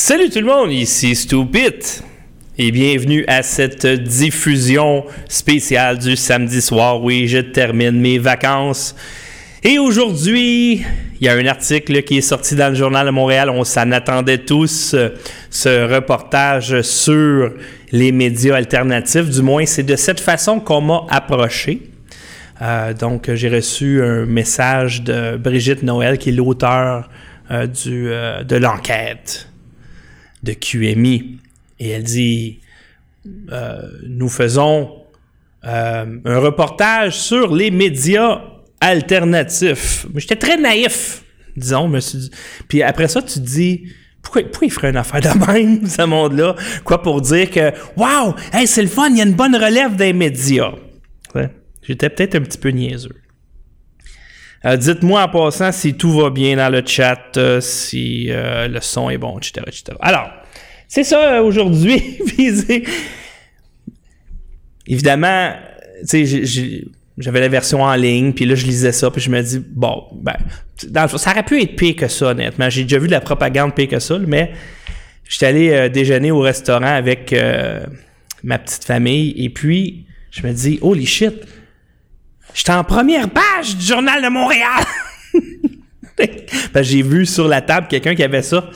Salut tout le monde, ici Stupid et bienvenue à cette diffusion spéciale du samedi soir. Oui, je termine mes vacances. Et aujourd'hui, il y a un article qui est sorti dans le Journal de Montréal. On s'en attendait tous, ce reportage sur les médias alternatifs. Du moins, c'est de cette façon qu'on m'a approché. Euh, donc, j'ai reçu un message de Brigitte Noël, qui est l'auteur euh, euh, de l'enquête de QMI. Et elle dit, nous faisons un reportage sur les médias alternatifs. J'étais très naïf, disons. Me Puis après ça, tu te dis, pourquoi, pourquoi, il ferait une affaire de même, ce monde-là? Quoi pour dire que, waouh, hey, c'est le fun, il y a une bonne relève des médias. J'étais peut-être un petit peu niaiseux. Euh, dites-moi en passant si tout va bien dans le chat, euh, si euh, le son est bon, etc. Alors, c'est ça aujourd'hui. Évidemment, j'avais la version en ligne, puis là, je lisais ça, puis je me dis, bon, ben, ça aurait pu être pire que ça, honnêtement. J'ai déjà vu de la propagande pire que ça, mais j'étais allé déjeuner au restaurant avec ma petite famille, et puis je me dis, holy shit, J'étais en première page du Journal de Montréal. j'ai vu sur la table quelqu'un qui avait ça.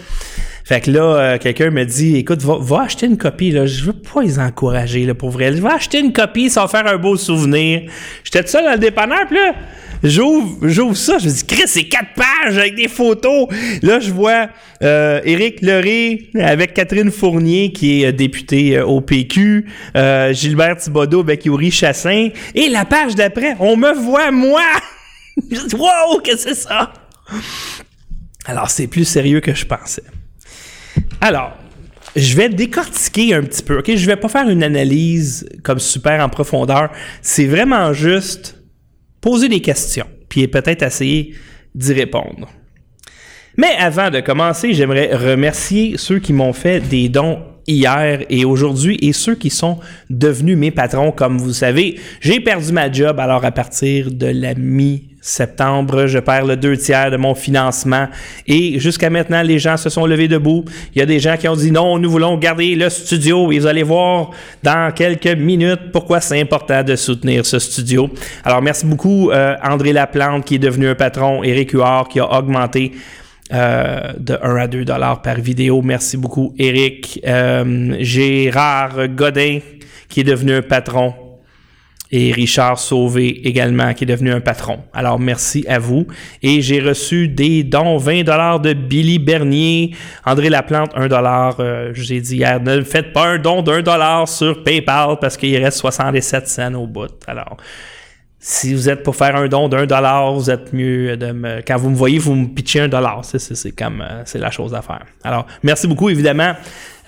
Fait que là, euh, quelqu'un me dit Écoute, va, acheter une copie. Là. Je veux pas les encourager là, pour vrai. Va acheter une copie, ça va faire un beau souvenir. J'étais tout seul dans le dépanneur, puis là, j'ouvre, j'ouvre ça. Je me dis Chris, c'est quatre pages avec des photos. Là, je vois euh, Éric Leray avec Catherine Fournier, qui est euh, députée euh, au PQ, Gilbert Thibodeau avec Yuri Chassin. Et la page d'après, on me voit moi. je dis Wow, que c'est ça? Alors, c'est plus sérieux que je pensais. Alors, je vais décortiquer un petit peu, OK? Je vais pas faire une analyse comme super en profondeur. C'est vraiment juste poser des questions, puis peut-être essayer d'y répondre. Mais avant de commencer, j'aimerais remercier ceux qui m'ont fait des dons hier et aujourd'hui et ceux qui sont devenus mes patrons. Comme vous savez, j'ai perdu ma job, alors à partir de la mi septembre, je perds le deux tiers de mon financement. Et jusqu'à maintenant, les gens se sont levés debout. Il y a des gens qui ont dit non, nous voulons garder le studio. Et vous allez voir dans quelques minutes pourquoi c'est important de soutenir ce studio. Alors, merci beaucoup, euh, André Laplante, qui est devenu un patron, Eric Huard, qui a augmenté euh, de 1 à 2 dollars par vidéo. Merci beaucoup, Eric. Euh, Gérard Godin, qui est devenu un patron et Richard Sauvé également, qui est devenu un patron. Alors, merci à vous. Et j'ai reçu des dons, 20 dollars de Billy Bernier, André Laplante, 1 dollar. Euh, je vous ai dit hier, ne faites pas un don d'un dollar sur PayPal parce qu'il reste 67 cents au bout. Alors, si vous êtes pour faire un don d'un dollar, vous êtes mieux de me. Quand vous me voyez, vous me pitchez un dollar. C'est comme euh, c'est la chose à faire. Alors, merci beaucoup, évidemment.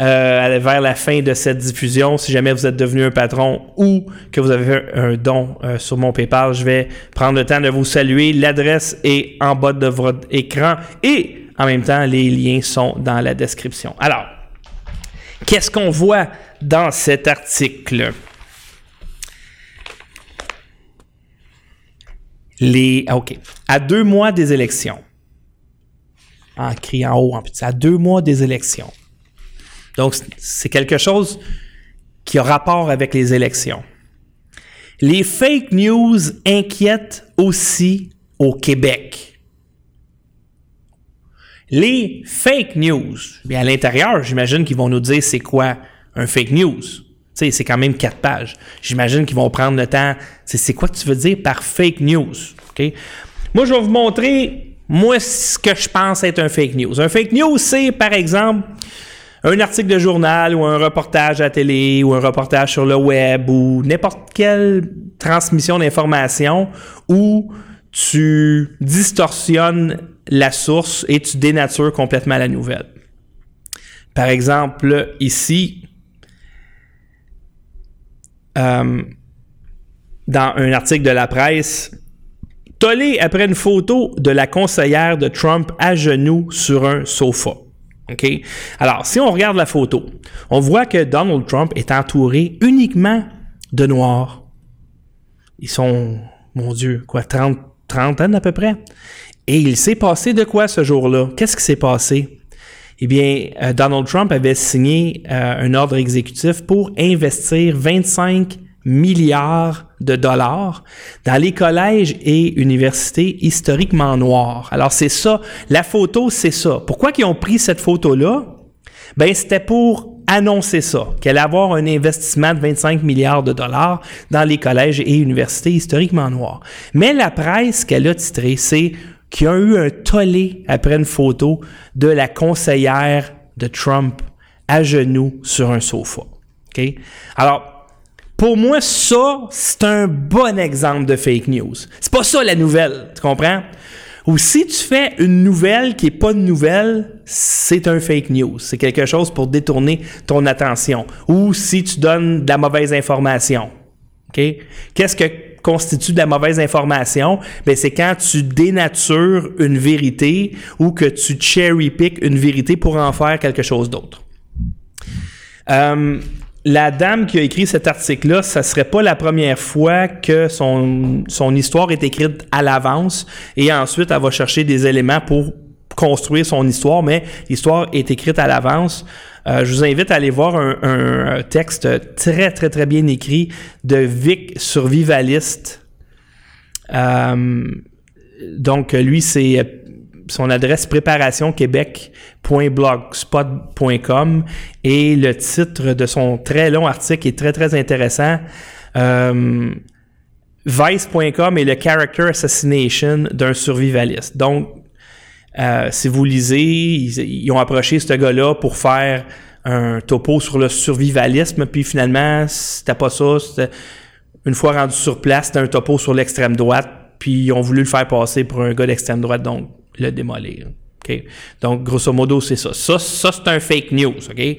Euh, vers la fin de cette diffusion, si jamais vous êtes devenu un patron ou que vous avez fait un don euh, sur mon PayPal, je vais prendre le temps de vous saluer. L'adresse est en bas de votre écran et en même temps, les liens sont dans la description. Alors, qu'est-ce qu'on voit dans cet article? Les, ah, OK. À deux mois des élections. En criant haut, en petit. À deux mois des élections. Donc, c'est quelque chose qui a rapport avec les élections. Les fake news inquiètent aussi au Québec. Les fake news, bien à l'intérieur, j'imagine qu'ils vont nous dire c'est quoi un fake news sais, c'est quand même quatre pages. J'imagine qu'ils vont prendre le temps. C'est quoi que tu veux dire par fake news? OK? Moi, je vais vous montrer, moi, ce que je pense être un fake news. Un fake news, c'est, par exemple, un article de journal ou un reportage à télé ou un reportage sur le web ou n'importe quelle transmission d'information où tu distorsionnes la source et tu dénatures complètement la nouvelle. Par exemple, ici, euh, dans un article de la presse, tollé après une photo de la conseillère de Trump à genoux sur un sofa. OK? Alors, si on regarde la photo, on voit que Donald Trump est entouré uniquement de noirs. Ils sont, mon Dieu, quoi, 30, 30 ans à peu près. Et il s'est passé de quoi ce jour-là? Qu'est-ce qui s'est passé? Eh bien, euh, Donald Trump avait signé euh, un ordre exécutif pour investir 25 milliards de dollars dans les collèges et universités historiquement noirs. Alors c'est ça, la photo c'est ça. Pourquoi ils ont pris cette photo-là? Ben c'était pour annoncer ça, qu'elle allait avoir un investissement de 25 milliards de dollars dans les collèges et universités historiquement noirs. Mais la presse qu'elle a titrée, c'est qu'il y a eu un tollé après une photo de la conseillère de Trump à genoux sur un sofa. Alors, pour moi, ça, c'est un bon exemple de fake news. C'est pas ça la nouvelle, tu comprends? Ou si tu fais une nouvelle qui est pas une nouvelle, c'est un fake news. C'est quelque chose pour détourner ton attention. Ou si tu donnes de la mauvaise information. Qu'est-ce que constitue de la mauvaise information? Ben, c'est quand tu dénatures une vérité ou que tu cherry pick une vérité pour en faire quelque chose d'autre. Euh, la dame qui a écrit cet article-là, ça serait pas la première fois que son, son histoire est écrite à l'avance et ensuite elle va chercher des éléments pour construire son histoire, mais l'histoire est écrite à l'avance. Euh, je vous invite à aller voir un, texte très, très, très bien écrit de Vic Survivaliste. Euh, donc, lui, c'est son adresse préparationquebec.blogspot.com et le titre de son très long article est très très intéressant. Euh, Vice.com est le character assassination d'un survivaliste. Donc, euh, si vous lisez, ils, ont approché ce gars-là pour faire un topo sur le survivalisme, puis finalement, c'était pas ça. Une fois rendu sur place, c'était un topo sur l'extrême droite, puis ils ont voulu le faire passer pour un gars d'extrême droite. Donc, le démolir. OK? Donc, grosso modo, c'est ça. Ça, ça c'est un fake news. OK?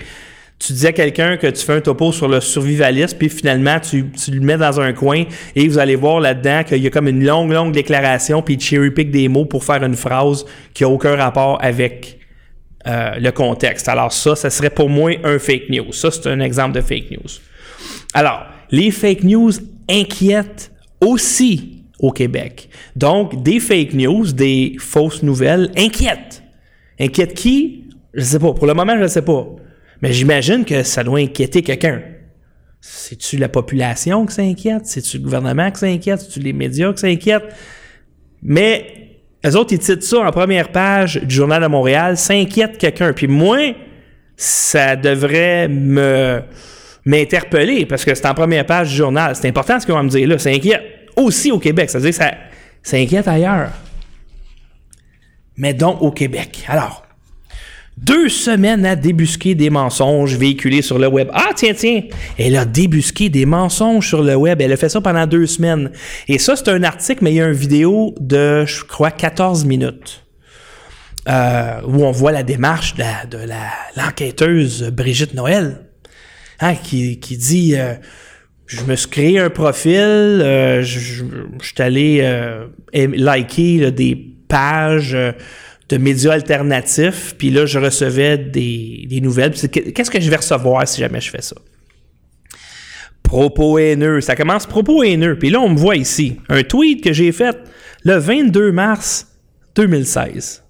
Tu disais à quelqu'un que tu fais un topo sur le survivalisme, puis finalement, tu, tu, le mets dans un coin et vous allez voir là-dedans qu'il y a comme une longue, longue déclaration, puis cherry pick des mots pour faire une phrase qui n'a aucun rapport avec euh, le contexte. Alors, ça, ça serait pour moi un fake news. Ça, c'est un exemple de fake news. Alors, les fake news inquiètent aussi au Québec. Donc, des fake news, des fausses nouvelles inquiètent. Inquiètent qui? Je ne sais pas. Pour le moment, je ne sais pas. Mais j'imagine que ça doit inquiéter quelqu'un. C'est-tu la population qui s'inquiète? C'est-tu le gouvernement qui s'inquiète? C'est-tu les médias qui s'inquiètent? Mais les autres, ils titrent ça en première page du Journal de Montréal, s'inquiète quelqu'un. Puis moi, ça devrait me m'interpeller parce que c'est en première page du journal. C'est important ce qu'on va me dire là, s'inquiète aussi au Québec. Ça veut dire que ça, ça inquiète ailleurs. Mais donc au Québec. Alors, deux semaines à débusquer des mensonges véhiculés sur le web. Ah, tiens, tiens, elle a débusqué des mensonges sur le web. Elle a fait ça pendant deux semaines. Et ça, c'est un article, mais il y a une vidéo de, je crois, 14 minutes. Euh, où on voit la démarche de, l'enquêteuse Brigitte Noël, hein, qui, dit euh, je me suis créé un profil, euh, je, suis allé liker des pages de médias alternatifs, puis là, je recevais des, nouvelles. Qu'est-ce que je vais recevoir si jamais je fais ça? Propos haineux. Ça commence propos haineux. Puis là, on me voit ici. Un tweet que j'ai fait le 22 mars 2016.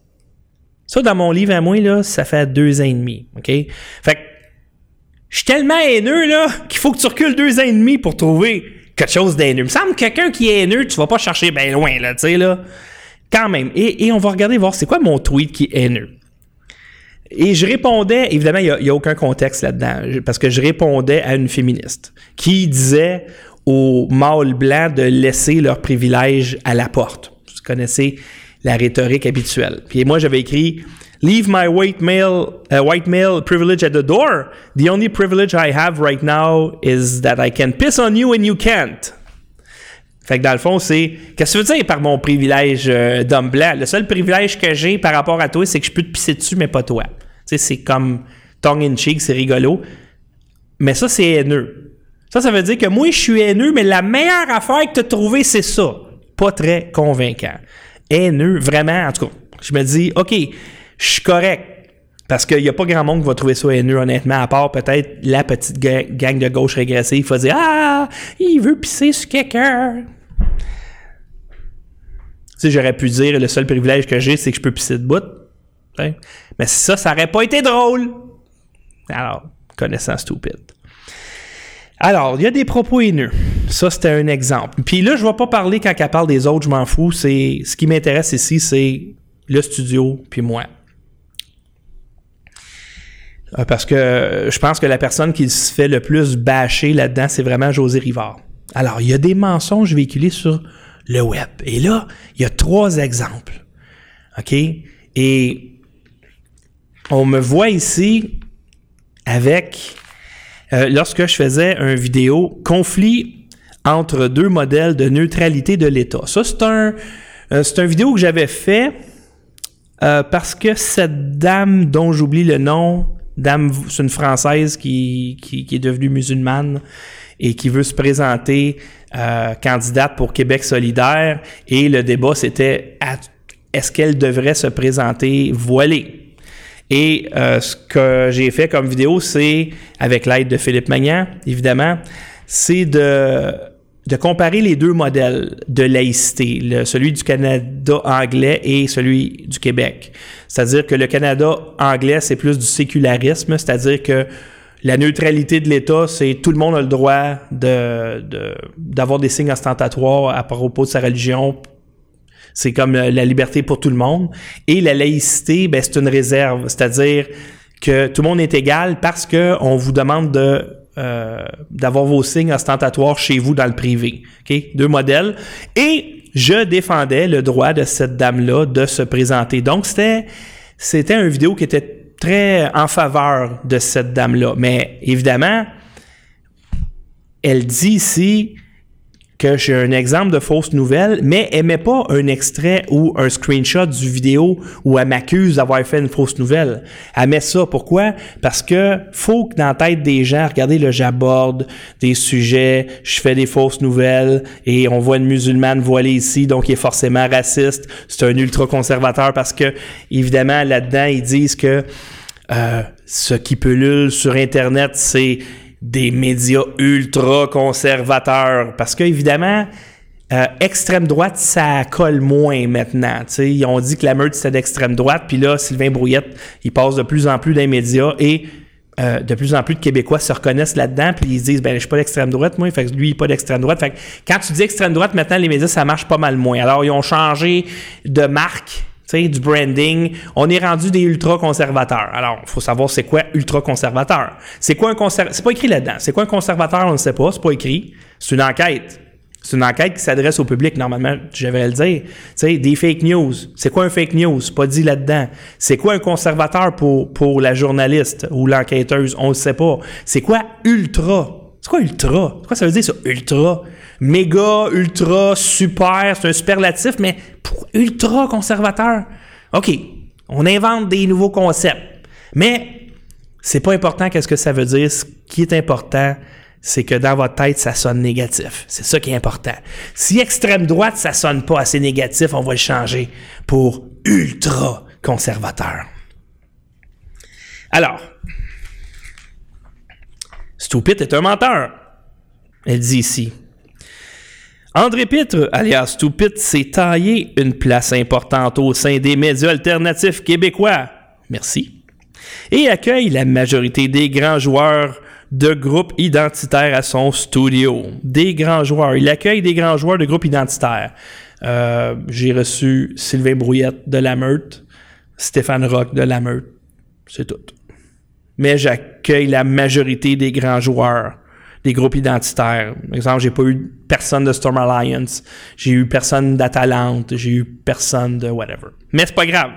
Ça, dans mon livre à moi, là, ça fait deux ans et demi. OK? Fait que je suis tellement haineux, là, qu'il faut que tu recules deux ans et demi pour trouver quelque chose d'haineux. Il me semble que quelqu'un qui est haineux, tu vas pas chercher bien loin, là, tu sais, là. Quand même. Et, on va regarder voir c'est quoi mon tweet qui est haineux. Et je répondais, évidemment, il n'y a, aucun contexte là-dedans, parce que je répondais à une féministe qui disait aux mâles blancs de laisser leurs privilèges à la porte. Vous connaissez la rhétorique habituelle. Puis moi, j'avais écrit Leave my white male, uh, white male privilege at the door. The only privilege I have right now is that I can piss on you and you can't. Fait que dans le fond, c'est. Qu'est-ce que tu veux dire par mon privilège euh, d'homme blanc? Le seul privilège que j'ai par rapport à toi, c'est que je peux te pisser dessus, mais pas toi. Tu sais, c'est comme tongue in cheek, c'est rigolo. Mais ça, c'est haineux. Ça, ça veut dire que moi, je suis haineux, mais la meilleure affaire que tu as trouvée, c'est ça. Pas très convaincant. Haineux, vraiment, en tout cas. Je me dis, OK, je suis correct. Parce qu'il n'y a pas grand monde qui va trouver ça haineux, honnêtement, à part peut-être la petite gang de gauche régressive qui va dire Ah, il veut pisser sur quelqu'un. Sais, j'aurais pu dire le seul privilège que j'ai, c'est que je peux pisser de bout. Mais ça, ça aurait pas été drôle. Alors, connaissant stupide. Alors, il y a des propos haineux. Ça, c'était un exemple. Puis là, je vais pas parler quand elle parle des autres, je m'en fous. C'est ce qui m'intéresse ici, c'est le studio puis moi. Euh, parce que je pense que la personne qui se fait le plus bâcher là-dedans, c'est vraiment José Rivard. Alors, il y a des mensonges véhiculés sur le web. Et là, il y a trois exemples. OK? Et on me voit ici avec, euh, lorsque je faisais un vidéo, conflit entre deux modèles de neutralité de l'État. Ça, c'est un, euh, un vidéo que j'avais fait euh, parce que cette dame dont j'oublie le nom, dame, c'est une Française qui, est devenue musulmane et qui veut se présenter euh, candidate pour Québec solidaire. Et le débat, c'était est-ce qu'elle devrait se présenter voilée? Et euh, ce que j'ai fait comme vidéo, c'est, avec l'aide de Philippe Magnan, évidemment, c'est de de comparer les deux modèles de laïcité, le, celui du Canada anglais et celui du Québec. C'est-à-dire que le Canada anglais, c'est plus du sécularisme, c'est-à-dire que la neutralité de l'État, c'est tout le monde a le droit de, d'avoir des signes ostentatoires à propos de sa religion. C'est comme la liberté pour tout le monde. Et la laïcité, ben, c'est une réserve, c'est-à-dire que tout le monde est égal parce que on vous demande de euh, d'avoir vos signes ostentatoires chez vous dans le privé. Deux modèles. Et je défendais le droit de cette dame-là de se présenter. Donc, c'était, c'était une vidéo qui était très en faveur de cette dame-là. Mais évidemment, elle dit ici que j'ai un exemple de fausse nouvelle, mais elle met pas un extrait ou un screenshot du vidéo où elle m'accuse d'avoir fait une fausse nouvelle. Elle met ça. Pourquoi? Parce que faut que dans la tête des gens, regardez, là, j'aborde des sujets, je fais des fausses nouvelles et on voit une musulmane voilée ici, donc il est forcément raciste. C'est un ultra-conservateur parce que, évidemment, là-dedans, ils disent que euh, ce qui pullule sur Internet, c'est des médias ultra conservateurs. Parce qu'évidemment, euh, extrême droite, ça colle moins maintenant. sais Ils ont dit que la meute, c'était d'extrême droite. Puis là, Sylvain Brouillette, il passe de plus en plus dans les médias et euh, de plus en plus de Québécois se reconnaissent là-dedans. Puis ils se disent, ben, je suis pas d'extrême droite, moi. Que lui, il est pas d'extrême droite. Que quand tu dis extrême droite, maintenant, les médias, ça marche pas mal moins. Alors, ils ont changé de marque du branding. On est rendu des ultra-conservateurs. Alors, il faut savoir c'est quoi ultra-conservateur. C'est quoi un conservateur? C'est pas écrit là-dedans. C'est quoi un conservateur? On ne sait pas. C'est pas écrit. C'est une enquête. C'est une enquête qui s'adresse au public, normalement, je vais le dire. Tu sais, des fake news. C'est quoi un fake news? Pas dit là-dedans. C'est quoi un conservateur pour, pour la journaliste ou l'enquêteuse? On ne sait pas. C'est quoi ultra? C'est quoi ultra? C'est quoi ça veut dire ça, ultra? Méga, ultra, super, c'est un superlatif, mais pour ultra conservateur, OK, on invente des nouveaux concepts. Mais c'est pas important qu'est-ce que ça veut dire. Ce qui est important, c'est que dans votre tête, ça sonne négatif. C'est ça qui est important. Si extrême droite, ça sonne pas assez négatif, on va le changer pour ultra conservateur. Alors, Stupid est un menteur. Elle dit ici. André Pitre, alias Stupid, s'est taillé une place importante au sein des médias alternatifs québécois. Merci. Et accueille la majorité des grands joueurs de groupes identitaires à son studio. Des grands joueurs. Il accueille des grands joueurs de groupes identitaires. Euh, j'ai reçu Sylvain Brouillette de la Meute, Stéphane Rock de la Meute. C'est tout. Mais j'accueille la majorité des grands joueurs des groupes identitaires. Par exemple, j'ai pas eu personne de Storm Alliance, j'ai eu personne d'Atalante, j'ai eu personne de whatever. Mais c'est pas grave.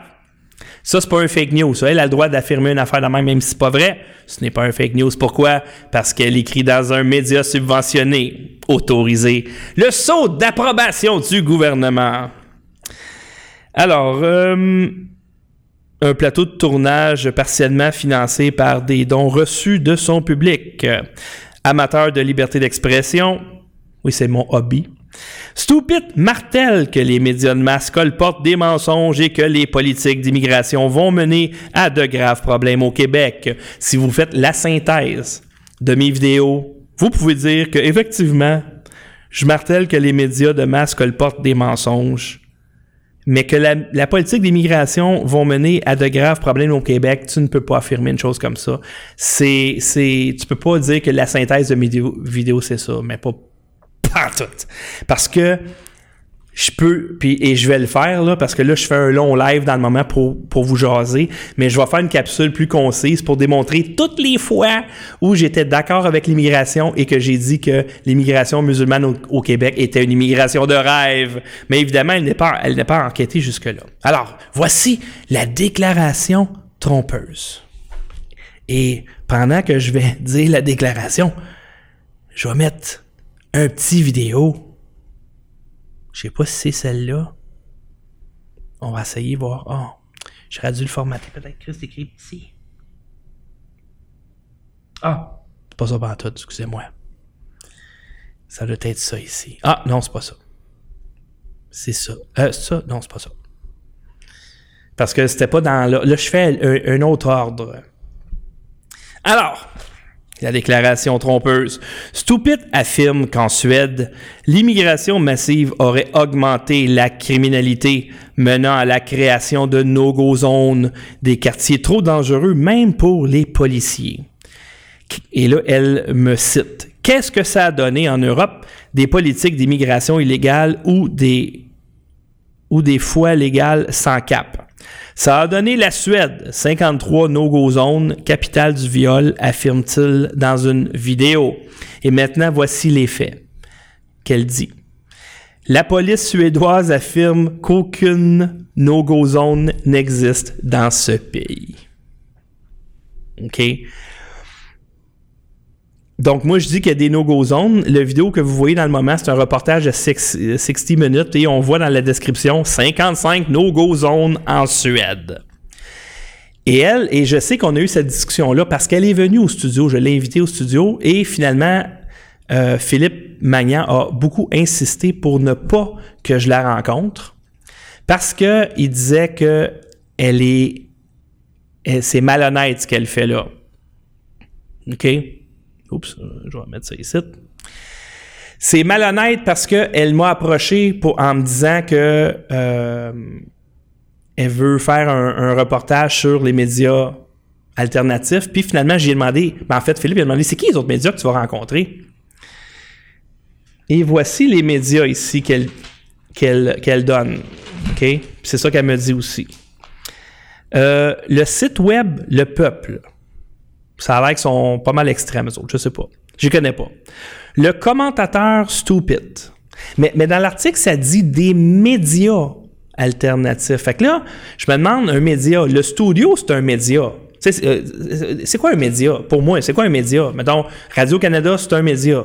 Ça, c'est pas un fake news. Elle a le droit d'affirmer une affaire de même, même si c'est pas vrai. Ce n'est pas un fake news. Pourquoi? Parce qu'elle écrit dans un média subventionné, autorisé. Le saut d'approbation du gouvernement. Alors, euh, un plateau de tournage partiellement financé par des dons reçus de son public amateur de liberté d'expression, oui, c'est mon hobby. Stupid martèle que les médias de masse colportent des mensonges et que les politiques d'immigration vont mener à de graves problèmes au Québec. Si vous faites la synthèse de mes vidéos, vous pouvez dire que effectivement, je martèle que les médias de masse colportent des mensonges. Mais que la, la politique d'immigration va mener à de graves problèmes au Québec, tu ne peux pas affirmer une chose comme ça. C'est, c'est, tu peux pas dire que la synthèse de mes vidéos, vidéos, c'est ça, mais pas, pas tout. Parce que je peux, puis et je vais le faire là, parce que là, je fais un long live dans le moment pour, pour vous jaser, mais je vais faire une capsule plus concise pour démontrer toutes les fois où j'étais d'accord avec l'immigration et que j'ai dit que l'immigration musulmane au, Québec était une immigration de rêve. Mais évidemment, elle n'est pas, elle n'est pas enquêtée jusque-là. Alors, voici la déclaration trompeuse. Et pendant que je vais dire la déclaration, je vais mettre un petit vidéo je sais pas si c'est celle-là. On va essayer voir. Oh, j'aurais dû le formater. Peut-être que c'est écrit ici. Ah, c'est pas ça tout, excusez-moi. Ça doit être ça ici. Ah, non, c'est pas ça. C'est ça. Euh, ça, non, c'est pas ça. Parce que c'était pas dans. Là, je fais un autre ordre. Alors, la déclaration trompeuse. Stupid affirme qu'en Suède, l'immigration massive aurait augmenté la criminalité, menant à la création de no-go zones, des quartiers trop dangereux même pour les policiers. Et là, elle me cite. Qu'est-ce que ça a donné en Europe des politiques d'immigration illégale ou des, ou des fois légales sans cap? Ça a donné la Suède, 53 no-go zones, capitale du viol, affirme-t-il dans une vidéo. Et maintenant, voici les faits qu'elle dit. La police suédoise affirme qu'aucune no-go zone n'existe dans ce pays. OK? Donc, moi, je dis qu'il y a des no-go zones. Le vidéo que vous voyez dans le moment, c'est un reportage de 60 minutes et on voit dans la description 55 no-go zones en Suède. Et elle, et je sais qu'on a eu cette discussion-là parce qu'elle est venue au studio, je l'ai invitée au studio et finalement, euh, Philippe Magnan a beaucoup insisté pour ne pas que je la rencontre parce qu'il disait que elle est, c'est malhonnête ce qu'elle fait là. OK? Oups, je vais mettre ça ici. C'est malhonnête parce qu'elle m'a approché en me disant que euh, elle veut faire un, reportage sur les médias alternatifs. Puis finalement, j'ai demandé, ben en fait, Philippe a demandé, c'est qui les autres médias que tu vas rencontrer? Et voici les médias ici qu'elle qu'elle donne. OK? C'est ça qu'elle me dit aussi. Euh, le site web Le Peuple. Ça a l'air qu'ils sont pas mal extrêmes, eux autres. Je sais pas. Je connais pas. Le commentateur stupid. Mais, mais dans l'article, ça dit des médias alternatifs. Fait que là, je me demande un média. Le studio, c'est un média. Euh, c'est quoi un média? Pour moi, c'est quoi un média? Mettons, Radio-Canada, c'est un média.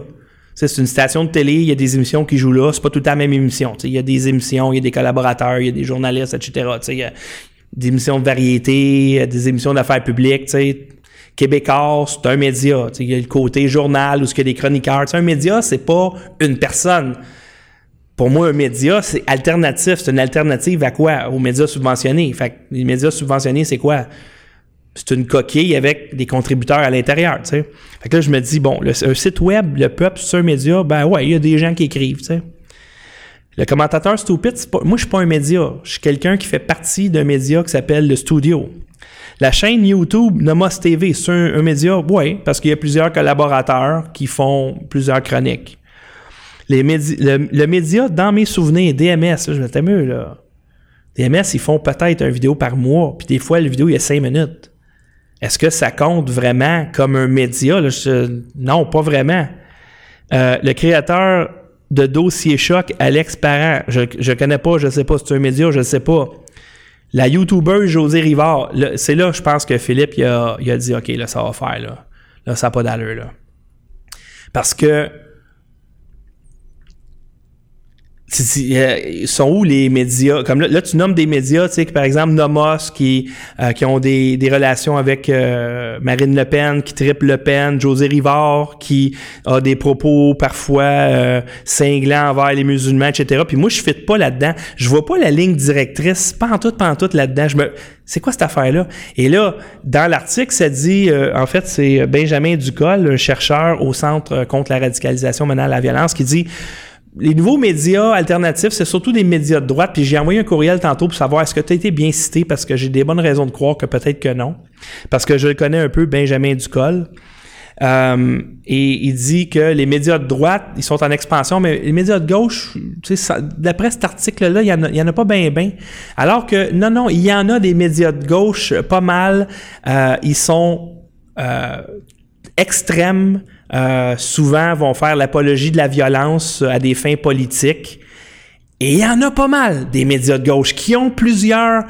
C'est une station de télé, il y a des émissions qui jouent là, c'est pas tout temps la même émission. Il y a des émissions, il y a des collaborateurs, il y a des journalistes, etc. Il y a des émissions de variété, des émissions d'affaires publiques. Québécois, c'est un média. Il y a le côté journal ou ce qu'il y a des chroniqueurs. un média, c'est pas une personne. Pour moi, un média, c'est alternatif. C'est une alternative à quoi? Aux médias subventionnés. Fait les médias subventionnés, c'est quoi? C'est une coquille avec des contributeurs à l'intérieur, Fait que là, je me dis, bon, le, un site web, le peuple, c'est un média, ben ouais, il y a des gens qui écrivent, Le commentateur stupide, moi, je suis pas un média. Je suis quelqu'un qui fait partie d'un média qui s'appelle le studio. La chaîne YouTube Nomos TV, c'est un, média, oui, parce qu'il y a plusieurs collaborateurs qui font plusieurs chroniques. Le, média, dans mes souvenirs, DMS, je vais mieux. DMS, ils font peut-être une vidéo par mois, puis des fois, la vidéo, il y a cinq minutes. Est-ce que ça compte vraiment comme un média? non, pas vraiment. Euh, le créateur de Dossier Choc, Alex Parent, je ne connais pas, je ne sais pas si c'est un média, je ne sais pas. La YouTuber José Rivard, c'est là, je pense que Philippe, il a, il a, dit, OK, là, ça va faire, là. Là, ça n'a pas d'allure, là. Parce que ils sont où les médias? Comme là, tu nommes des médias, tu sais, par exemple Nomos qui, euh, qui ont des, des relations avec euh, Marine Le Pen, qui triple Le Pen, José Rivard, qui a des propos parfois euh, cinglants envers les musulmans, etc. Puis moi, je fit pas là-dedans. Je vois pas la ligne directrice, pas en tout, pas en tout là-dedans. Je me. C'est quoi cette affaire-là? Et là, dans l'article, ça dit, en fait, c'est Benjamin Ducol, un chercheur au Centre contre la radicalisation menant à la violence, qui dit les nouveaux médias alternatifs, c'est surtout des médias de droite. Puis j'ai envoyé un courriel tantôt pour savoir est-ce que tu as été bien cité? Parce que j'ai des bonnes raisons de croire que peut-être que non. Parce que je connais un peu, Benjamin Ducol. Euh, et il dit que les médias de droite, ils sont en expansion, mais les médias de gauche, d'après cet article-là, il n'y en, a pas bien, bien. Alors que, non, non, il y en a des médias de gauche pas mal. Euh, ils sont euh, extrêmes, euh, souvent vont faire l'apologie de la violence à des fins politiques. Et il y en a pas mal des médias de gauche qui ont plusieurs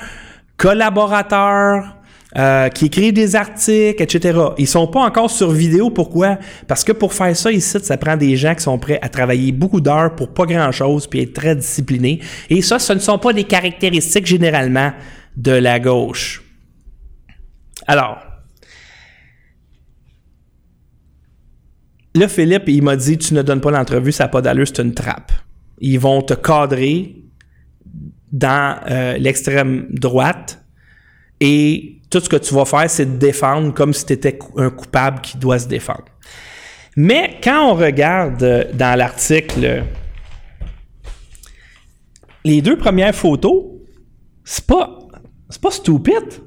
collaborateurs, euh, qui écrivent des articles, etc. Ils sont pas encore sur vidéo. Pourquoi? Parce que pour faire ça ici, ça prend des gens qui sont prêts à travailler beaucoup d'heures pour pas grand-chose, puis être très disciplinés. Et ça, ce ne sont pas des caractéristiques généralement de la gauche. Alors, là, Philippe, il m'a dit, tu ne donnes pas l'entrevue, ça n'a pas d'allure, c'est une trappe. Ils vont te cadrer dans euh, l'extrême droite et tout ce que tu vas faire, c'est te défendre comme si tu étais un coupable qui doit se défendre. Mais quand on regarde euh, dans l'article les deux premières photos, c'est pas pas stupide.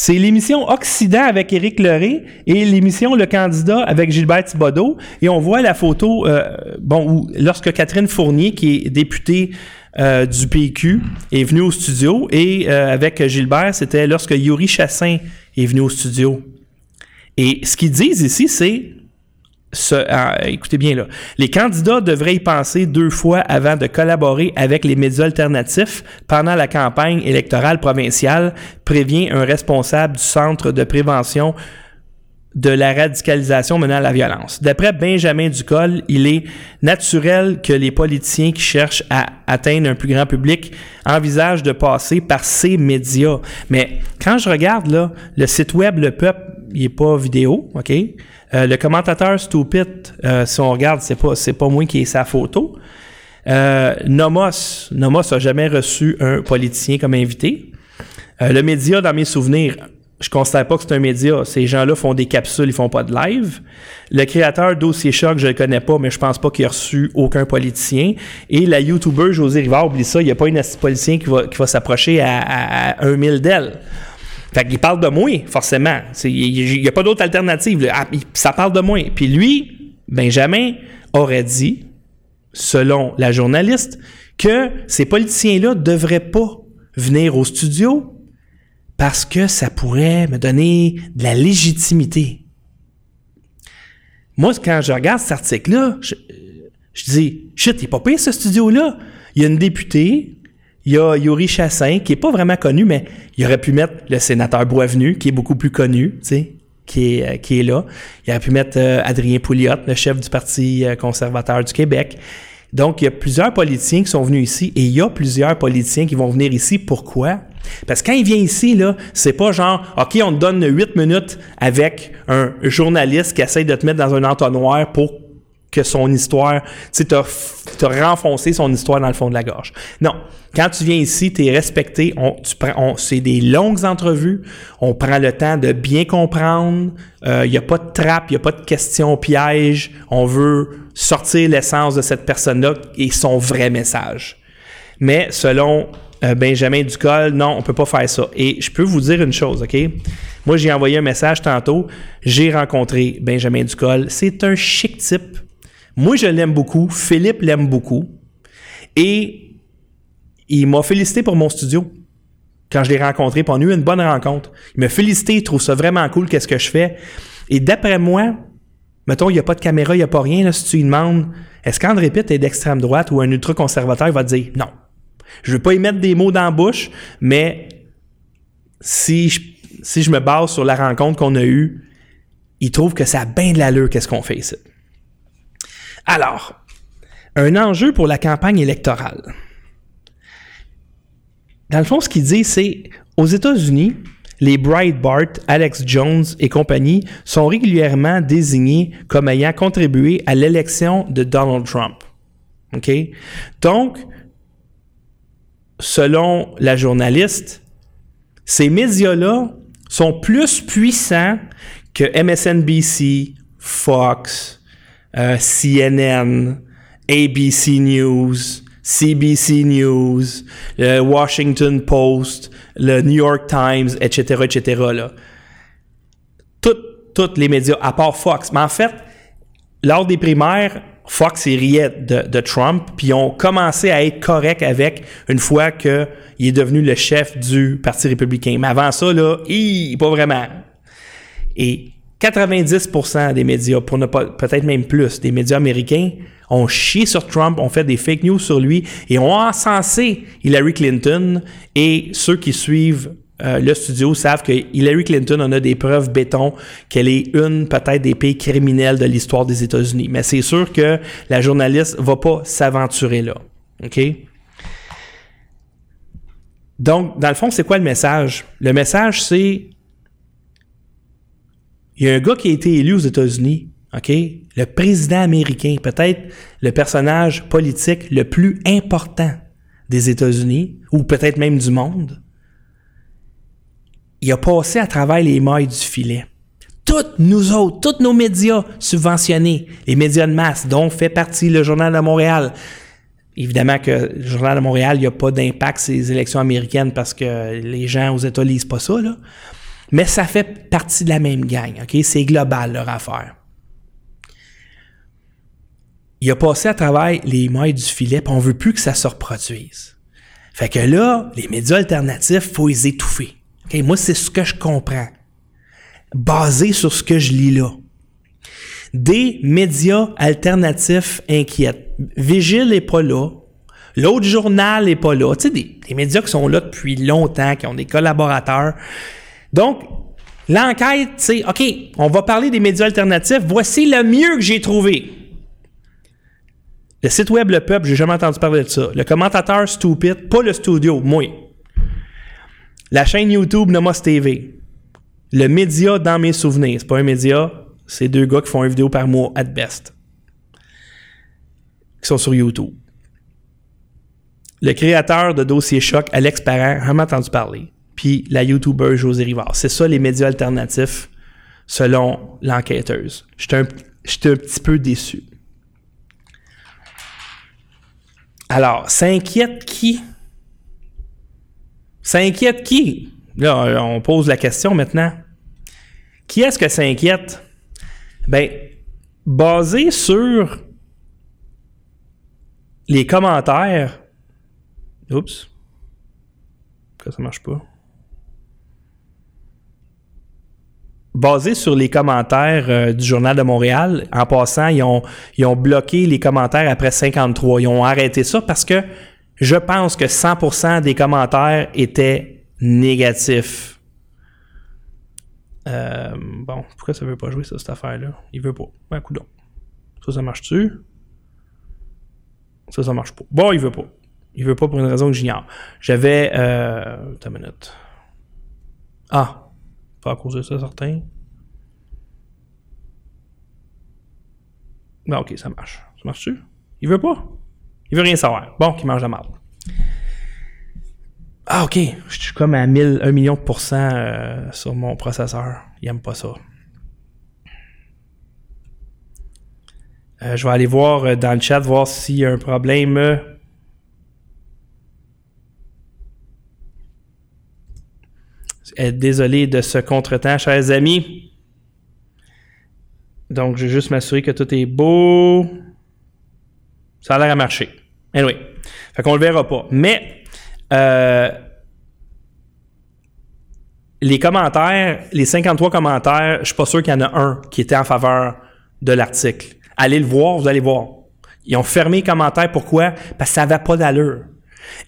C'est l'émission Occident avec Éric Leray et l'émission Le Candidat avec Gilbert Thibodeau. Et on voit la photo, euh, bon, lorsque Catherine Fournier, qui est députée euh, du PQ, est venue au studio, et euh, avec Gilbert, c'était lorsque Yuri Chassin est venu au studio. Et ce qu'ils disent ici, c'est ah, écoutez bien là, les candidats devraient y penser deux fois avant de collaborer avec les médias alternatifs pendant la campagne électorale provinciale, prévient un responsable du Centre de prévention de la radicalisation menant à la violence. D'après Benjamin Ducol, il est naturel que les politiciens qui cherchent à atteindre un plus grand public envisagent de passer par ces médias. Mais quand je regarde là, le site web Le Peuple, il est pas vidéo, OK? Euh, le commentateur Stupid, euh, si on regarde, c'est pas, c'est pas moi qui ai sa photo. Euh, Nomos, Nomos a jamais reçu un politicien comme invité. le média, dans mes souvenirs, je constate pas que c'est un média. Ces gens-là font des capsules, ils font pas de live. Le créateur Dossier Choc, je le connais pas, mais je pense pas qu'il ait reçu aucun politicien. Et la YouTuber José Rivard, oublie ça, il n'y a pas une politicien qui va, qui va s'approcher à, à, à un mille d'elle. Fait qu'il parle de moi, forcément. Il n'y a pas d'autre alternative. Ah, ça parle de moi. Puis lui, Benjamin, aurait dit, selon la journaliste, que ces politiciens-là ne devraient pas venir au studio parce que ça pourrait me donner de la légitimité. Moi, quand je regarde cet article-là, je, dis, shit, il n'est pas pire ce studio-là. Il y a une députée, il y a Yuri Chassin, qui est pas vraiment connu, mais il aurait pu mettre le sénateur Boisvenu, qui est beaucoup plus connu, tu sais, qui est, euh, qui est là. Il aurait pu mettre euh, Adrien Pouliot, le chef du Parti euh, conservateur du Québec. Donc, il y a plusieurs politiciens qui sont venus ici et il y a plusieurs politiciens qui vont venir ici. Pourquoi? Parce que quand il vient ici, là, c'est pas genre, OK, on te donne huit minutes avec un journaliste qui essaie de te mettre dans un entonnoir pour son histoire, tu t'as renfoncé son histoire dans le fond de la gorge. Non. Quand tu viens ici, tu es respecté. On, tu prends, c'est des longues entrevues. On prend le temps de bien comprendre. Il euh, n'y a pas de trappe, il n'y a pas de questions pièges. On veut sortir l'essence de cette personne-là et son vrai message. Mais selon euh, Benjamin Ducol, non, on peut pas faire ça. Et je peux vous dire une chose, OK? Moi, j'ai envoyé un message tantôt. J'ai rencontré Benjamin Ducol. C'est un chic type moi, je l'aime beaucoup. Philippe l'aime beaucoup. Et il m'a félicité pour mon studio quand je l'ai rencontré. Puis on a eu une bonne rencontre. Il m'a félicité. Il trouve ça vraiment cool. Qu'est-ce que je fais? Et d'après moi, mettons, il n'y a pas de caméra, il n'y a pas rien. Là, si tu lui demandes, est-ce qu'André Pitt est d'extrême droite ou un ultra-conservateur, il va te dire non. Je ne veux pas y mettre des mots dans la bouche, mais si je, si je me base sur la rencontre qu'on a eue, il trouve que ça a bien de l'allure qu'est-ce qu'on fait ici. Alors, un enjeu pour la campagne électorale. Dans le fond, ce qu'il dit, c'est aux États-Unis, les Breitbart, Alex Jones et compagnie sont régulièrement désignés comme ayant contribué à l'élection de Donald Trump. Donc, selon la journaliste, ces médias-là sont plus puissants que MSNBC, Fox, euh, CNN ABC News, CBC News, le Washington Post, le New York Times, etc., etc., là. Tous les médias, à part Fox. Mais en fait, lors des primaires, Fox y riait de, Trump, puis ils ont commencé à être corrects avec une fois qu'il est devenu le chef du Parti républicain. Mais avant ça, là, pas vraiment. Et 90% des médias, pour ne pas, peut-être même plus, des médias américains ont chié sur Trump, ont fait des fake news sur lui et ont encensé Hillary Clinton et ceux qui suivent euh, le studio savent que Hillary Clinton en a des preuves béton qu'elle est une peut-être des pays criminels de l'histoire des États-Unis. Mais c'est sûr que la journaliste va pas s'aventurer là. OK? Donc, dans le fond, c'est quoi le message? Le message, c'est il y a un gars qui a été élu aux États-Unis, OK? Le président américain, peut-être le personnage politique le plus important des États-Unis, ou peut-être même du monde. Il a passé à travers les mailles du filet. Toutes nous autres, tous nos médias subventionnés, les médias de masse, dont fait partie le Journal de Montréal. Évidemment que le Journal de Montréal, il n'y a pas d'impact sur les élections américaines parce que les gens aux États lisent pas ça, là. Mais ça fait partie de la même gang, OK? C'est global, leur affaire. Il a passé à travers les mailles du filet, puis on veut plus que ça se reproduise. Fait que là, les médias alternatifs, faut les étouffer. Moi, c'est ce que je comprends. Basé sur ce que je lis là. Des médias alternatifs inquiètent. Vigile n'est pas là. L'autre journal n'est pas là. Tu sais, des médias qui sont là depuis longtemps, qui ont des collaborateurs. Donc, l'enquête, c'est OK, on va parler des médias alternatifs. Voici le mieux que j'ai trouvé. Le site web Le Peuple, j'ai jamais entendu parler de ça. Le commentateur Stupid, pas le studio, moi. La chaîne YouTube Nomos TV. Le média dans mes souvenirs. C'est pas un média, c'est deux gars qui font une vidéo par mois, at best. Qui sont sur YouTube. Le créateur de Dossier Choc, Alex Parent, jamais entendu parler puis la YouTuber José Rivard. C'est ça les médias alternatifs selon l'enquêteuse. J'étais un, un petit peu déçu. Alors, s'inquiète qui? S'inquiète qui? Là, on pose la question maintenant. Qui est-ce que s'inquiète? Ben, basé sur les commentaires. Oups. Que ça marche pas. Basé sur les commentaires euh, du Journal de Montréal, en passant, ils ont, ils ont bloqué les commentaires après 53. Ils ont arrêté ça parce que je pense que 100% des commentaires étaient négatifs. Euh, bon, pourquoi ça veut pas jouer ça, cette affaire-là? Il veut pas. Un coup Ça, ça marche-tu? Ça, ça marche pas. Bon, il veut pas. Il veut pas pour une raison que j'ignore. J'avais... Euh... Attends une minute. Ah, pas à cause de ça, certain. Ben, ok, ça marche. Ça marche-tu? Il veut pas? Il veut rien savoir. Bon, qu'il mange la marde. Ah, ok. Je suis comme à 1000, 1 million de pourcents euh, sur mon processeur. Il aime pas ça. Euh, je vais aller voir euh, dans le chat, voir s'il y a un problème. Désolé de ce contretemps, chers amis. Donc, je vais juste m'assurer que tout est beau. Ça a l'air à marcher. Anyway. Fait qu'on le verra pas. Mais, euh, les commentaires, les 53 commentaires, je suis pas sûr qu'il y en a un qui était en faveur de l'article. Allez le voir, vous allez voir. Ils ont fermé les commentaires. Pourquoi? Parce que ça n'avait pas d'allure.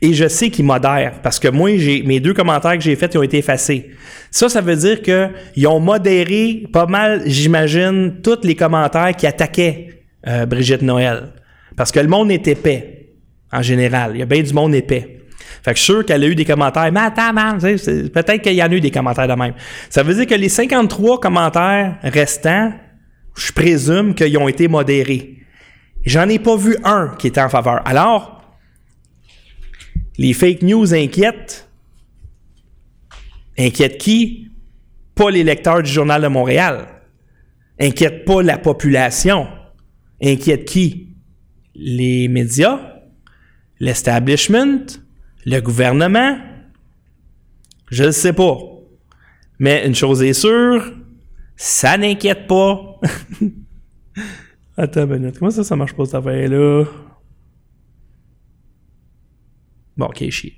Et je sais qu'ils modèrent parce que moi, j'ai mes deux commentaires que j'ai faits ils ont été effacés. Ça, ça veut dire qu'ils ont modéré pas mal, j'imagine, tous les commentaires qui attaquaient euh, Brigitte Noël. Parce que le monde est épais, en général. Il y a bien du monde épais. Fait que je suis sûr qu'elle a eu des commentaires. Mais attends, man, peut-être qu'il y en a eu des commentaires de même. Ça veut dire que les 53 commentaires restants, je présume qu'ils ont été modérés. J'en ai pas vu un qui était en faveur. Alors, les fake news inquiètent. Inquiètent qui? Pas les lecteurs du Journal de Montréal. Inquiètent pas la population. Inquiètent qui? les médias, l'establishment, le gouvernement, je ne sais pas. Mais une chose est sûre, ça n'inquiète pas. Attends minute, comment ça, ça marche pas cette affaire-là? Bon, ok, chier.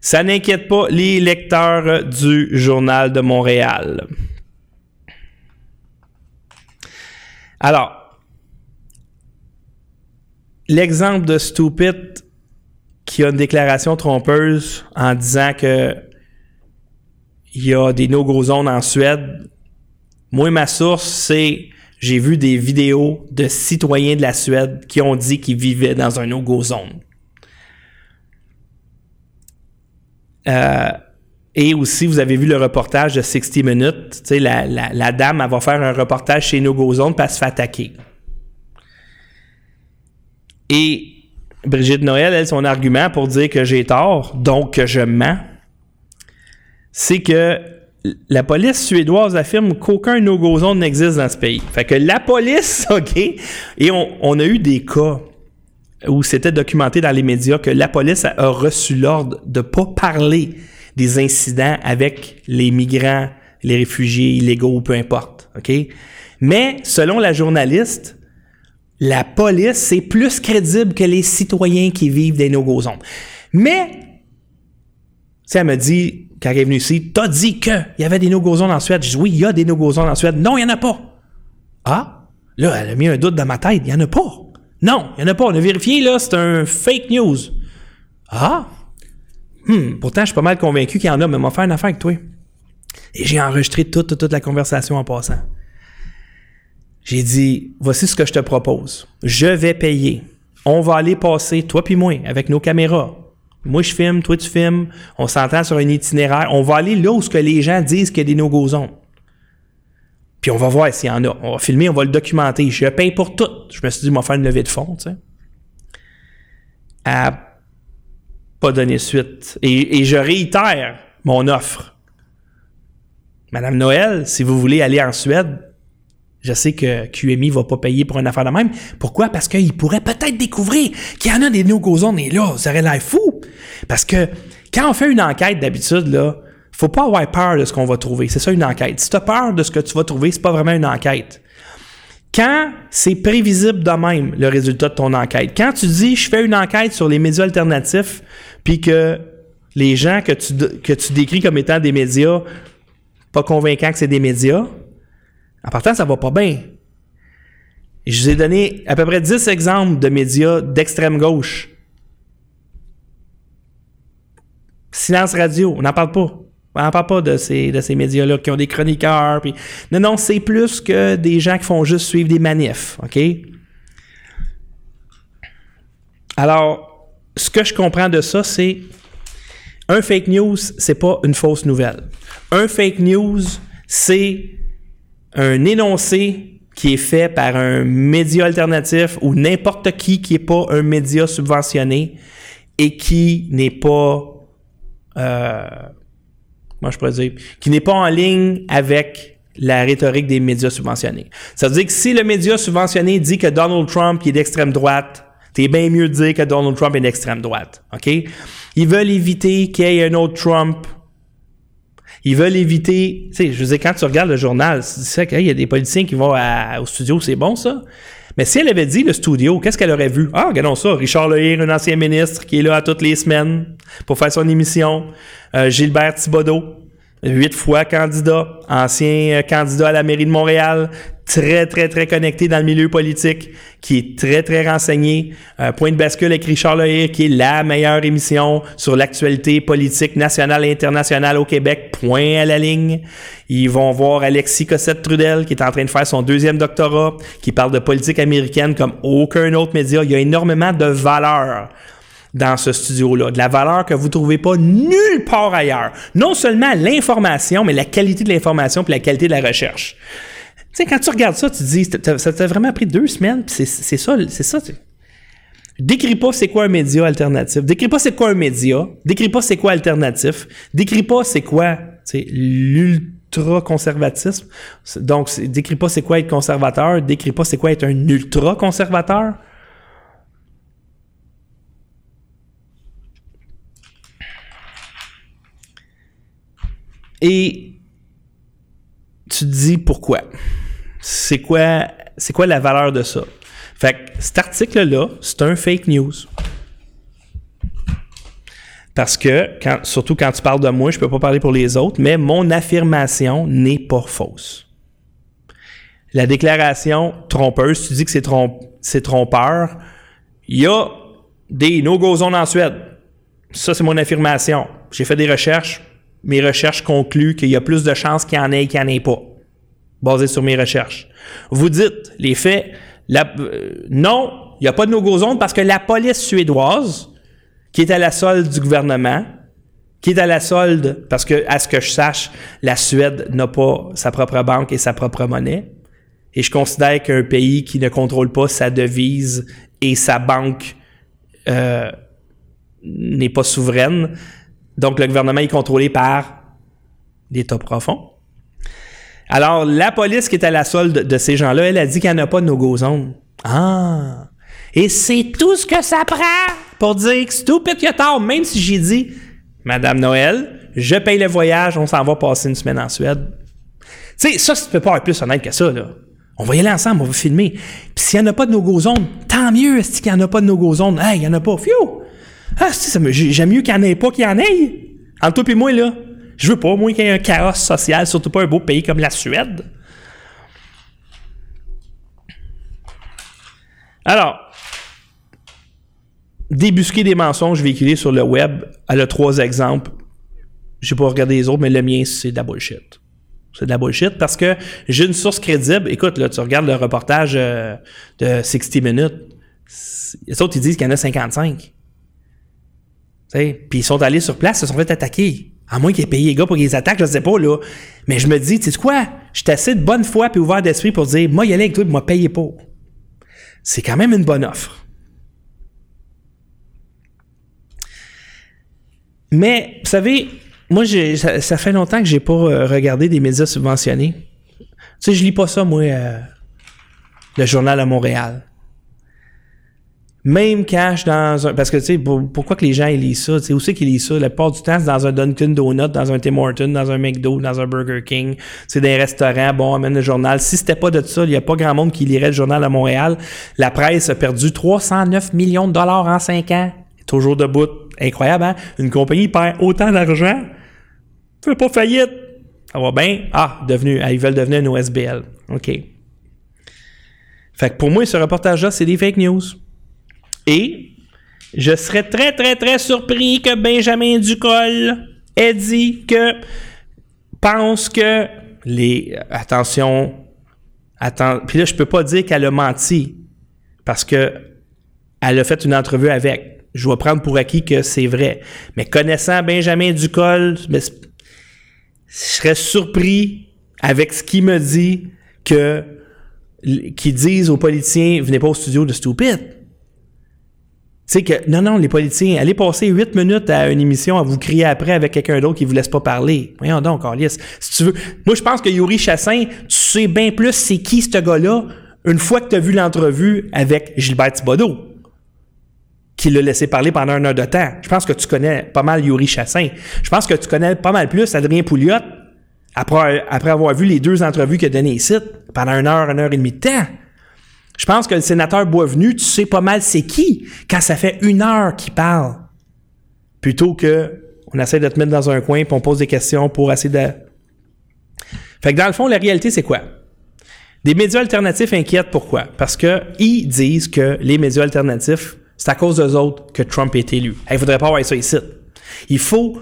Ça n'inquiète pas les lecteurs du Journal de Montréal. Alors, l'exemple de Stupid qui a une déclaration trompeuse en disant que il y a des no-go zones en Suède. Moi, ma source, c'est j'ai vu des vidéos de citoyens de la Suède qui ont dit qu'ils vivaient dans un no-go zone. Euh, et aussi, vous avez vu le reportage de 60 Minutes. Tu sais, la, la, dame, elle va faire un reportage chez No Go Zone, puis se fait attaquer. Et Brigitte Noël, elle, son argument pour dire que j'ai tort, donc que je mens, c'est que la police suédoise affirme qu'aucun no-go n'existe dans ce pays. Fait que la police, OK, et on, a eu des cas où c'était documenté dans les médias que la police a, reçu l'ordre de pas parler des incidents avec les migrants, les réfugiés illégaux, peu importe? Mais selon la journaliste, la police, c'est plus crédible que les citoyens qui vivent des no-go zones. Mais, tu elle me dit, quand elle est venue ici, t'as dit qu'il y avait des no-go zones en Suède. Je dis, oui, il y a des no-go zones en Suède. Non, il n'y en a pas. Ah, là, elle a mis un doute dans ma tête. Il n'y en a pas. Non, il n'y en a pas. On a vérifié, là, c'est un fake news. Ah, hmm, pourtant, je suis pas mal convaincu qu'il y en a, mais m'a fait une affaire avec toi. Et j'ai enregistré toute, toute la conversation en passant. J'ai dit, voici ce que je te propose. Je vais payer. On va aller passer, toi puis moi, avec nos caméras. Moi, je filme, toi, tu filmes. On s'entend sur un itinéraire. On va aller là où ce que les gens disent qu'il y a des no-go zones. Puis on va voir s'il y en a. On va filmer, on va le documenter. Je paye pour tout. Je me suis dit, on va faire une levée de fonds, tu sais. À pas donner suite. Et, je réitère mon offre. Madame Noël, si vous voulez aller en Suède, je sais que QMI va pas payer pour une affaire de même. Pourquoi? Parce qu'il pourrait peut-être découvrir qu'il y en a des no-go zones. Et là, ça aurait l'air fou. Parce que quand on fait une enquête d'habitude, là, faut pas avoir peur de ce qu'on va trouver. C'est ça une enquête. Si tu as peur de ce que tu vas trouver, c'est pas vraiment une enquête. Quand c'est prévisible de même, le résultat de ton enquête, quand tu dis je fais une enquête sur les médias alternatifs, puis que les gens que tu, que tu décris comme étant des médias, pas convaincants que c'est des médias, en partant, ça va pas bien. je vous ai donné à peu près 10 exemples de médias d'extrême gauche. Silence radio, on n'en parle pas. On parle pas de ces, de ces médias-là qui ont des chroniqueurs. Puis... Non, non, c'est plus que des gens qui font juste suivre des manifs. OK? Alors, ce que je comprends de ça, c'est un fake news, c'est pas une fausse nouvelle. Un fake news, c'est un énoncé qui est fait par un média alternatif ou n'importe qui qui n'est pas un média subventionné et qui n'est pas, euh, moi je pourrais dire, qui n'est pas en ligne avec la rhétorique des médias subventionnés. Ça veut dire que si le média subventionné dit que Donald Trump est d'extrême droite, t'es bien mieux de dire que Donald Trump est d'extrême droite, ok? Ils veulent éviter qu'il y ait un autre Trump ils veulent éviter. Tu sais, je veux dire, quand tu regardes le journal, tu sais qu'il y a des politiciens qui vont au studio, c'est bon ça. Mais si elle avait dit le studio, qu'est-ce qu'elle aurait vu? Ah, regardons ça, Richard Lehir, un ancien ministre qui est là toutes les semaines pour faire son émission. Euh, Gilbert Thibodeau, huit fois candidat, ancien euh, candidat à la mairie de Montréal, très, très, très connecté dans le milieu politique, qui est très, très renseigné. Euh, Point de bascule avec Richard Lehir, qui est la meilleure émission sur l'actualité politique nationale et internationale au Québec, point à la ligne. Ils vont voir Alexis Cossette-Trudel, qui est en train de faire son deuxième doctorat, qui parle de politique américaine comme aucun autre média. Il y a énormément de valeur dans ce studio-là, de la valeur que vous ne trouvez pas nulle part ailleurs. Non seulement l'information, mais la qualité de l'information et la qualité de la recherche sais, quand tu regardes ça, tu te dis, ça t'a vraiment pris deux semaines, puis c'est ça, c'est ça. Décris pas c'est quoi un média alternatif. Décris pas c'est quoi un média. Décris pas c'est quoi alternatif. Décris pas c'est quoi l'ultra-conservatisme. Donc, décris pas c'est quoi être conservateur. Décris pas c'est quoi être un ultra-conservateur. Et tu te dis pourquoi? C'est quoi, c'est quoi la valeur de ça? Fait que cet article-là, c'est un fake news. Parce que, surtout quand tu parles de moi, je peux pas parler pour les autres, mais mon affirmation n'est pas fausse. La déclaration trompeuse, tu dis que c'est, c'est trompeur. Il y a des no-go zones en Suède. Ça, c'est mon affirmation. J'ai fait des recherches. Mes recherches concluent qu'il y a plus de chances qu'il y en ait qu'il n'y en ait pas. Basé sur mes recherches. Vous dites, les faits, euh, non, il n'y a pas de no-go zone parce que la police suédoise, qui est à la solde du gouvernement, qui est à la solde, parce que, à ce que je sache, la Suède n'a pas sa propre banque et sa propre monnaie. Et je considère qu'un pays qui ne contrôle pas sa devise et sa banque euh, n'est pas souveraine. Donc, le gouvernement est contrôlé par l'État profond. Alors, la police qui est à la solde de ces gens-là, elle a dit en a pas de no-go zone. Ah! Et c'est tout ce que ça prend pour dire que stupid que tard, même si j'ai dit, Madame Noël, je paye le voyage, on s'en va passer une semaine en Suède. Tu sais, ça, tu peux pas être plus honnête que ça, là. On va y aller ensemble, on va filmer. Puis s'il n'y en a pas de no-go zone, tant mieux, est-ce qu'il n'y en a pas de no-go zone? Hey, il n'y en a pas. Phew! Ah, j'aime mieux qu'il n'y en ait pas qu'il y en ait. Entre toi et moi, là. Je veux pas, moi, qu'il y ait un chaos social, surtout pas un beau pays comme la Suède. Alors, débusquer des mensonges véhiculés sur le web, elle a trois exemples. Je n'ai pas regardé les autres, mais le mien, c'est de la bullshit. C'est de la bullshit parce que j'ai une source crédible. Écoute, là, tu regardes le reportage euh, de 60 Minutes. Les autres, ils disent qu'il y en a 55. Puis ils sont allés sur place, ils se sont fait attaquer. À moins qu'ils aient payé les gars pour qu'ils attaquent, je sais pas, là. Mais je me dis, tu sais quoi? J'étais assez de bonne foi et ouvert d'esprit pour dire, moi, y aller avec toi, moi, payez pas. C'est quand même une bonne offre. Mais, vous savez, moi, ça, ça, fait longtemps que j'ai pas euh, regardé des médias subventionnés. Tu sais, je lis pas ça, moi, euh, le journal à Montréal. Même je dans un... Parce que, tu sais, pourquoi que les gens ils lisent ça? Tu sais, où c'est qu'ils lisent ça? La plupart du temps, c'est dans un Dunkin' Donut, dans un Tim Hortons, dans un McDo, dans un Burger King. C'est des restaurants. Bon, amène le journal. Si c'était pas de ça, il y a pas grand monde qui lirait le journal à Montréal. La presse a perdu 309 millions de dollars en 5 ans. Toujours debout. Incroyable, hein? Une compagnie perd autant d'argent. Fait pas faillite. Ça va bien. Ah, devenu, ah, ils veulent devenir une OSBL. OK. Fait que pour moi, ce reportage-là, c'est des fake news. Et je serais très, très, très surpris que Benjamin Ducol ait dit que pense que les. Attention. Attends, puis là, je peux pas dire qu'elle a menti parce que elle a fait une entrevue avec. Je vais prendre pour acquis que c'est vrai. Mais connaissant Benjamin Ducol, je serais surpris avec ce qu'il me dit que qu'ils disent aux politiciens venez pas au studio de stupide sais que, non, non, les politiciens, allez passer huit minutes à une émission à vous crier après avec quelqu'un d'autre qui vous laisse pas parler. Voyons donc, Carlis. Si tu veux. Moi, je pense que Yuri Chassin, tu sais bien plus c'est qui ce gars-là une fois que tu as vu l'entrevue avec Gilbert Thibodeau qui l'a laissé parler pendant une heure de temps. Je pense que tu connais pas mal Yuri Chassin. Je pense que tu connais pas mal plus Adrien Pouliot après, après avoir vu les deux entrevues qu'il a données ici pendant une heure, une heure et demie de temps. Je pense que le sénateur Boisvenu, tu sais pas mal c'est qui quand ça fait une heure qu'il parle. Plutôt que on essaie de te mettre dans un coin et on pose des questions pour essayer de. Fait que dans le fond, la réalité, c'est quoi? Des médias alternatifs inquiètent pourquoi? Parce qu'ils disent que les médias alternatifs, c'est à cause d'eux autres que Trump est élu. Il ne faudrait pas avoir ça ici. Il faut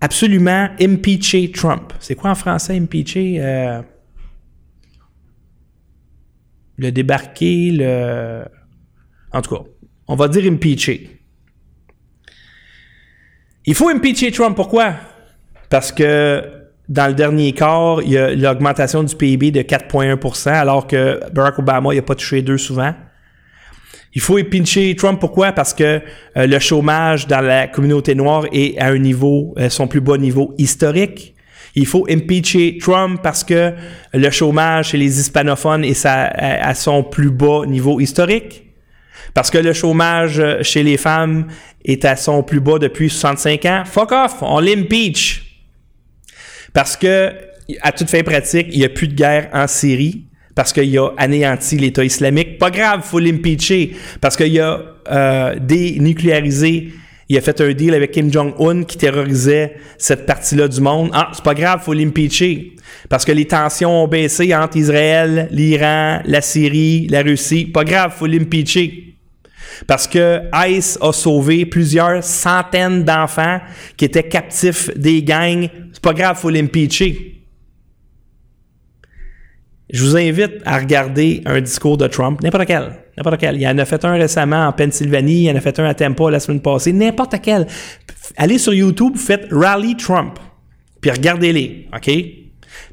absolument impeacher Trump. C'est quoi en français, impeacher? Euh, le débarquer, le. En tout cas, on va dire impeacher. Il faut impeacher Trump. Pourquoi? Parce que dans le dernier quart, il y a l'augmentation du PIB de 4,1% alors que Barack Obama n'a pas touché deux souvent. Il faut impeacher Trump. Pourquoi? Parce que euh, le chômage dans la communauté noire est à un niveau, euh, son plus bas niveau historique. Il faut impeacher Trump parce que le chômage chez les hispanophones est à, son plus bas niveau historique. Parce que le chômage chez les femmes est à son plus bas depuis 65 ans. Fuck off, on l'impeach. Parce que, à toute fin pratique, il n'y a plus de guerre en Syrie parce qu'il a anéanti l'État islamique. Pas grave, faut l'impeacher parce qu'il a euh, dénucléarisé. Il a fait un deal avec Kim Jong-un qui terrorisait cette partie-là du monde. Ah, c'est pas grave, faut l'impeacher. Parce que les tensions ont baissé entre Israël, l'Iran, la Syrie, la Russie. Pas grave, faut l'impeacher. Parce que ICE a sauvé plusieurs centaines d'enfants qui étaient captifs des gangs. C'est pas grave, faut l'impeacher. Je vous invite à regarder un discours de Trump, n'importe quel. N'importe quel. Il en a fait un récemment en Pennsylvanie, il en a fait un à Tampa la semaine passée, n'importe quel. Allez sur YouTube, faites Rally Trump, puis regardez-les, OK?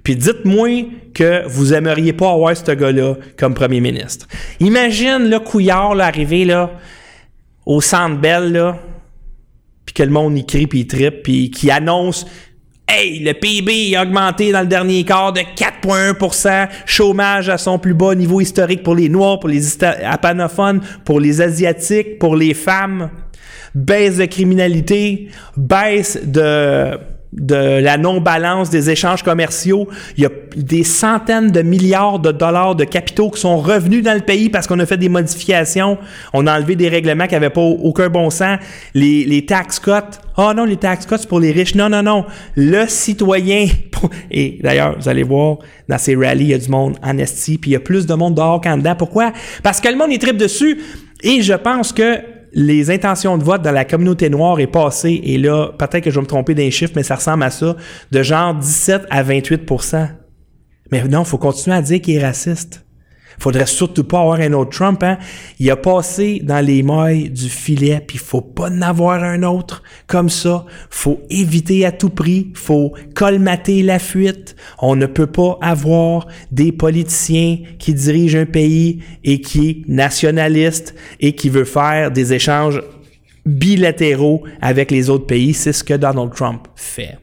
Puis dites-moi que vous aimeriez pas avoir ce gars-là comme premier ministre. Imagine le Couillard là, là, au Centre Bell, là, puis que le monde y crie, puis il tripe, puis qui annonce Hey, le PIB a augmenté dans le dernier quart de 4,1% chômage à son plus bas niveau historique pour les Noirs, pour les apanophones, pour les Asiatiques, pour les femmes, baisse de criminalité, baisse de de la non-balance des échanges commerciaux. Il y a des centaines de milliards de dollars de capitaux qui sont revenus dans le pays parce qu'on a fait des modifications. On a enlevé des règlements qui n'avaient pas aucun bon sens. Les, les tax cuts. Oh non, les tax cuts pour les riches. Non, non, non. Le citoyen. Et d'ailleurs, vous allez voir, dans ces rallyes, il y a du monde en esti, puis il y a plus de monde dehors qu'en dedans. Pourquoi? Parce que le monde est trip dessus. Et je pense que les intentions de vote dans la communauté noire est passée, et là, peut-être que je vais me tromper d'un chiffre, mais ça ressemble à ça, de genre 17 à 28% Mais non, faut continuer à dire qu'il est raciste faudrait surtout pas avoir un autre Trump. Hein? Il a passé dans les mailles du filet, puis il faut pas en avoir un autre comme ça. faut éviter à tout prix. faut colmater la fuite. On ne peut pas avoir des politiciens qui dirigent un pays et qui est nationaliste et qui veut faire des échanges bilatéraux avec les autres pays. C'est ce que Donald Trump fait.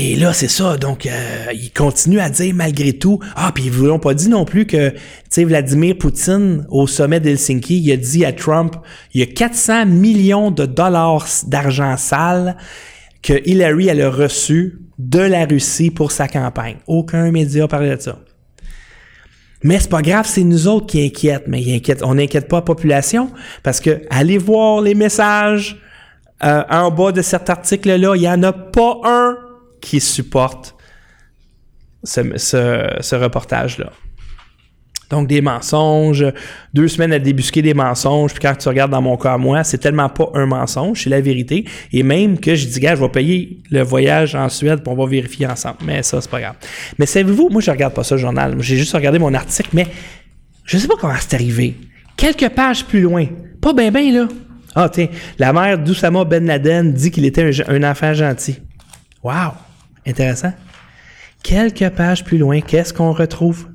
Et là, c'est ça. Donc, euh, il continue à dire malgré tout. Ah, puis ils vous l'ont pas dit non plus que, tu sais, Vladimir Poutine, au sommet d'Helsinki, il a dit à Trump, il y a 400 millions de dollars d'argent sale que Hillary, elle a reçu de la Russie pour sa campagne. Aucun média parlait de ça. Mais c'est pas grave, c'est nous autres qui inquiètent. Mais inquiète, on n'inquiète pas la population parce que allez voir les messages euh, en bas de cet article-là. Il n'y en a pas un qui supporte ce, reportage-là. Donc, des mensonges, deux semaines à débusquer des mensonges, puis quand tu regardes dans mon cas à moi, c'est tellement pas un mensonge, c'est la vérité. Et même que je dis, gars, je vais payer le voyage en Suède, pour on va vérifier ensemble. Mais ça, c'est pas grave. Mais savez-vous, moi, je regarde pas ça, le journal. J'ai juste regardé mon article, mais je sais pas comment c'est arrivé. Quelques pages plus loin. Pas bien, bien, là. Ah, tiens, la mère d'Oussama Ben Laden dit qu'il était un, un enfant gentil. Wow! Intéressant. Quelques pages plus loin, qu'est-ce qu'on retrouve?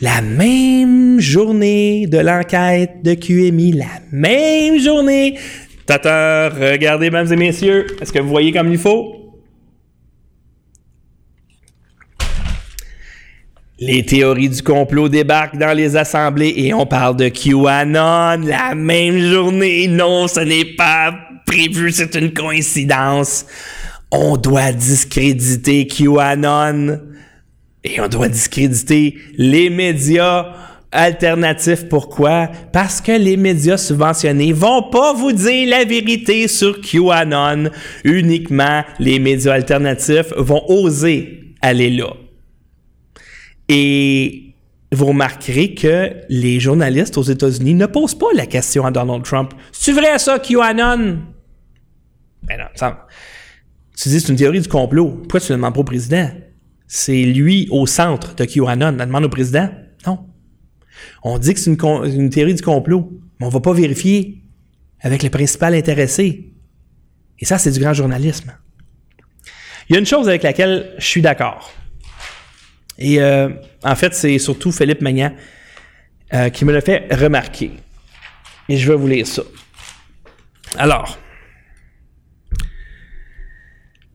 La même journée de l'enquête de QMI, la même journée. Tata, regardez, mesdames et messieurs, est-ce que vous voyez comme il faut? Les théories du complot débarquent dans les assemblées et on parle de QAnon la même journée. Non, ce n'est pas prévu, c'est une coïncidence on doit discréditer QAnon et on doit discréditer les médias alternatifs. Pourquoi? Parce que les médias subventionnés vont pas vous dire la vérité sur QAnon. Uniquement les médias alternatifs vont oser aller là. Et vous remarquerez que les journalistes aux États-Unis ne posent pas la question à Donald Trump. C'est vrai ça, QAnon? Ben non, ça, tu dis c'est une théorie du complot. Pourquoi tu ne demandes pas au président? C'est lui au centre de QAnon. On demande au président? Non. On dit que c'est une, théorie du complot, mais on va pas vérifier avec le principal intéressé. Et ça, c'est du grand journalisme. Il y a une chose avec laquelle je suis d'accord. Et euh, en fait, c'est surtout Philippe Magnan euh, qui me l'a fait remarquer. Et je vais vous lire ça. Alors,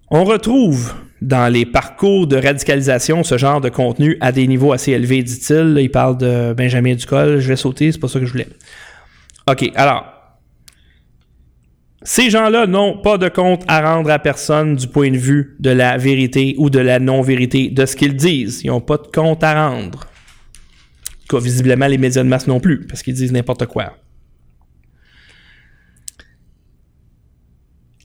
on retrouve dans les parcours de radicalisation ce genre de contenu à des niveaux assez élevés, dit-il. Il parle de Benjamin Ducol. Je vais sauter, c'est pas ça que je voulais. OK, alors. Ces gens-là n'ont pas de compte à rendre à personne du point de vue de la vérité ou de la non-vérité de ce qu'ils disent. Ils n'ont pas de compte à rendre. Quoi, visiblement, les médias de masse non plus, parce qu'ils disent n'importe quoi.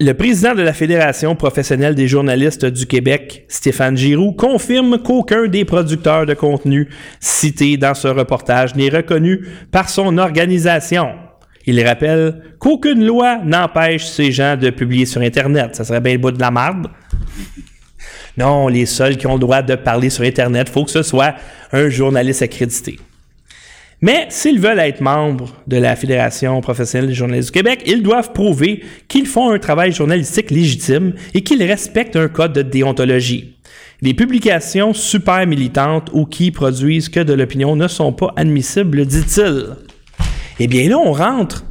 Le président de la Fédération professionnelle des journalistes du Québec, Stéphane Giroux, confirme qu'aucun des producteurs de contenu cités dans ce reportage n'est reconnu par son organisation. Il rappelle qu'aucune loi n'empêche ces gens de publier sur Internet. Ça serait bien le bout de la marde. Non, les seuls qui ont le droit de parler sur Internet, faut que ce soit un journaliste accrédité. Mais s'ils veulent être membres de la Fédération professionnelle des journalistes du Québec, ils doivent prouver qu'ils font un travail journalistique légitime et qu'ils respectent un code de déontologie. Les publications super militantes ou qui produisent que de l'opinion ne sont pas admissibles, dit-il. Eh bien là, on rentre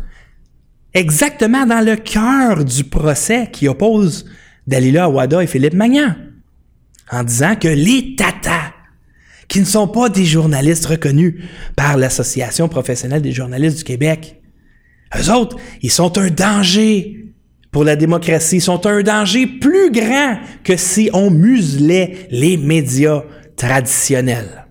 exactement dans le cœur du procès qui oppose Dalila Awada et Philippe Magnan, en disant que les qui ne sont pas des journalistes reconnus par l'Association professionnelle des journalistes du Québec. Eux autres, ils sont un danger pour la démocratie, ils sont un danger plus grand que si on muselait les médias traditionnels.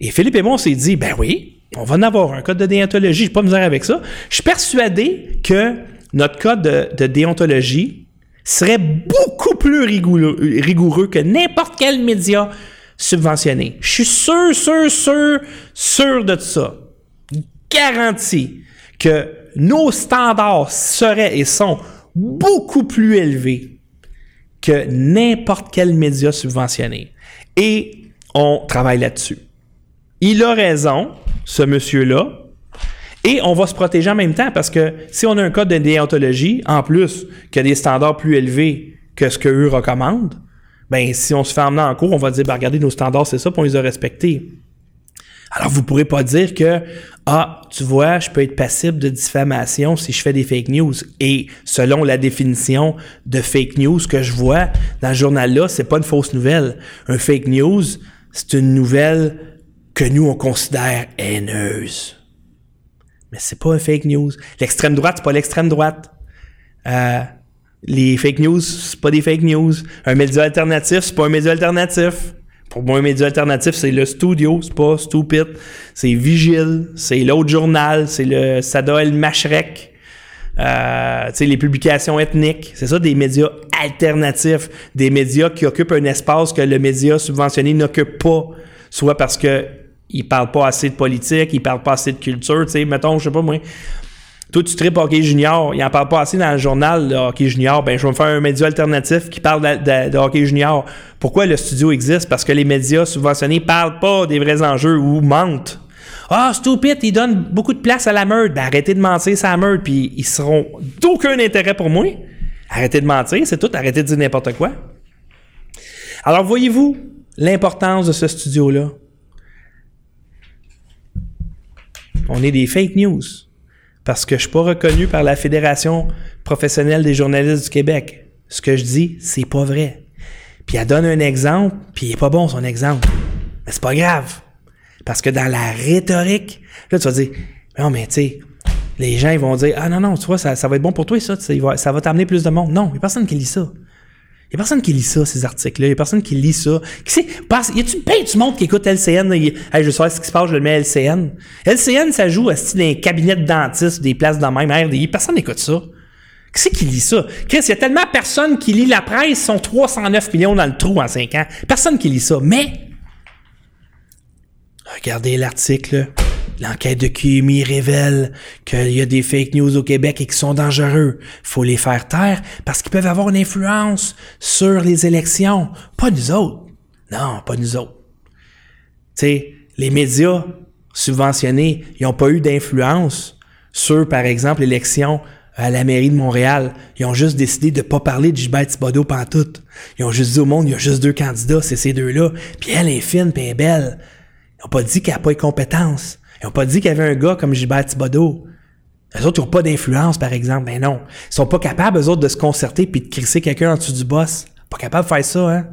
Et Philippe et moi, on s'est dit, ben oui, on va en avoir un code de déontologie, je pas misère avec ça. Je suis persuadé que notre code de, déontologie serait beaucoup plus rigoureux que n'importe quel média subventionné. Je suis sûr, sûr, sûr, sûr de ça. Garanti que nos standards seraient et sont beaucoup plus élevés que n'importe quel média subventionné. Et on travaille là-dessus. Il a raison, ce monsieur-là, et on va se protéger en même temps parce que si on a un code de déontologie, en plus que des standards plus élevés que ce qu'eux recommandent, ben si on se fait emmener en cours, on va dire, ben, regardez, nos standards, c'est ça, puis on les a respectés. Alors, vous pourrez pas dire que, ah, tu vois, je peux être passible de diffamation si je fais des fake news. Et selon la définition de fake news que je vois dans ce journal-là, c'est pas une fausse nouvelle. Un fake news, c'est une nouvelle que nous, on considère haineuse. Mais c'est pas un fake news. L'extrême droite, c'est pas l'extrême droite. Euh, les fake news, c'est pas des fake news. Un média alternatif, c'est pas un média alternatif. Pour moi, un média alternatif, c'est le studio, c'est pas stupid. C'est Vigile, c'est l'autre journal, c'est le Sada El Mashrek. Euh, les publications ethniques, c'est ça des médias alternatifs, des médias qui occupent un espace que le média subventionné n'occupe pas, soit parce que il parle pas assez de politique, il parle pas assez de culture, tu sais, mettons, je sais pas moi, toi, tu tripes hockey junior, il en parle pas assez dans le journal de hockey junior, ben je vais me faire un média alternatif qui parle de, hockey junior. Pourquoi le studio existe? Parce que les médias subventionnés parlent pas des vrais enjeux ou mentent. Ah, stupid, ils donnent beaucoup de place à la meute. Ben arrêtez de mentir, la meute, puis ils seront d'aucun intérêt pour moi. Arrêtez de mentir, c'est tout, arrêtez de dire n'importe quoi. Alors, voyez-vous l'importance de ce studio-là? On est des fake news parce que je suis pas reconnu par la Fédération professionnelle des journalistes du Québec. Ce que je dis, c'est pas vrai. Puis elle donne un exemple, puis il est pas bon son exemple. Mais c'est pas grave. Parce que dans la rhétorique, là, tu vas dire, non, mais tu sais, les gens, vont dire, ah non, non, tu vois, ça, va être bon pour toi, ça, ça va t'amener plus de monde. Non, il n'y a personne qui lit ça. Il n'y a personne qui lit ça, ces articles-là. Il n'y a personne qui lit ça. Qui sait, y a-tu ben du monde qui écoute LCN? hey, je sais ce qui se passe, je le mets LCN. LCN, ça joue à dans un cabinet de dentiste, des places de même, RDI. Personne n'écoute ça. Qui c'est qui lit ça? Chris, il y a tellement personne qui lit la presse, ils sont 309 millions dans le trou en 5 ans. Personne qui lit ça. Mais, regardez l'article. L'enquête de QMI révèle qu'il y a des fake news au Québec et qui sont dangereux. Faut les faire taire parce qu'ils peuvent avoir une influence sur les élections. Pas nous autres. Non, pas nous autres. Tu les médias subventionnés, ils n'ont pas eu d'influence sur, par exemple, l'élection à la mairie de Montréal. Ils ont juste décidé de pas parler de Gilbert Thibodeau pantoute. Ils ont juste dit au monde, il y a juste deux candidats, c'est ces deux-là. Puis elle est fine, puis elle est belle. Ils n'ont pas dit qu'elle n'a pas de compétences. Ils n'ont pas dit qu'il y avait un gars comme Gilbert Thibodeau. Les autres, ils n'ont pas d'influence, par exemple. Ben non. Ils sont pas capables, eux autres, de se concerter puis de crisser quelqu'un en dessous du boss. Pas capables de faire ça, hein.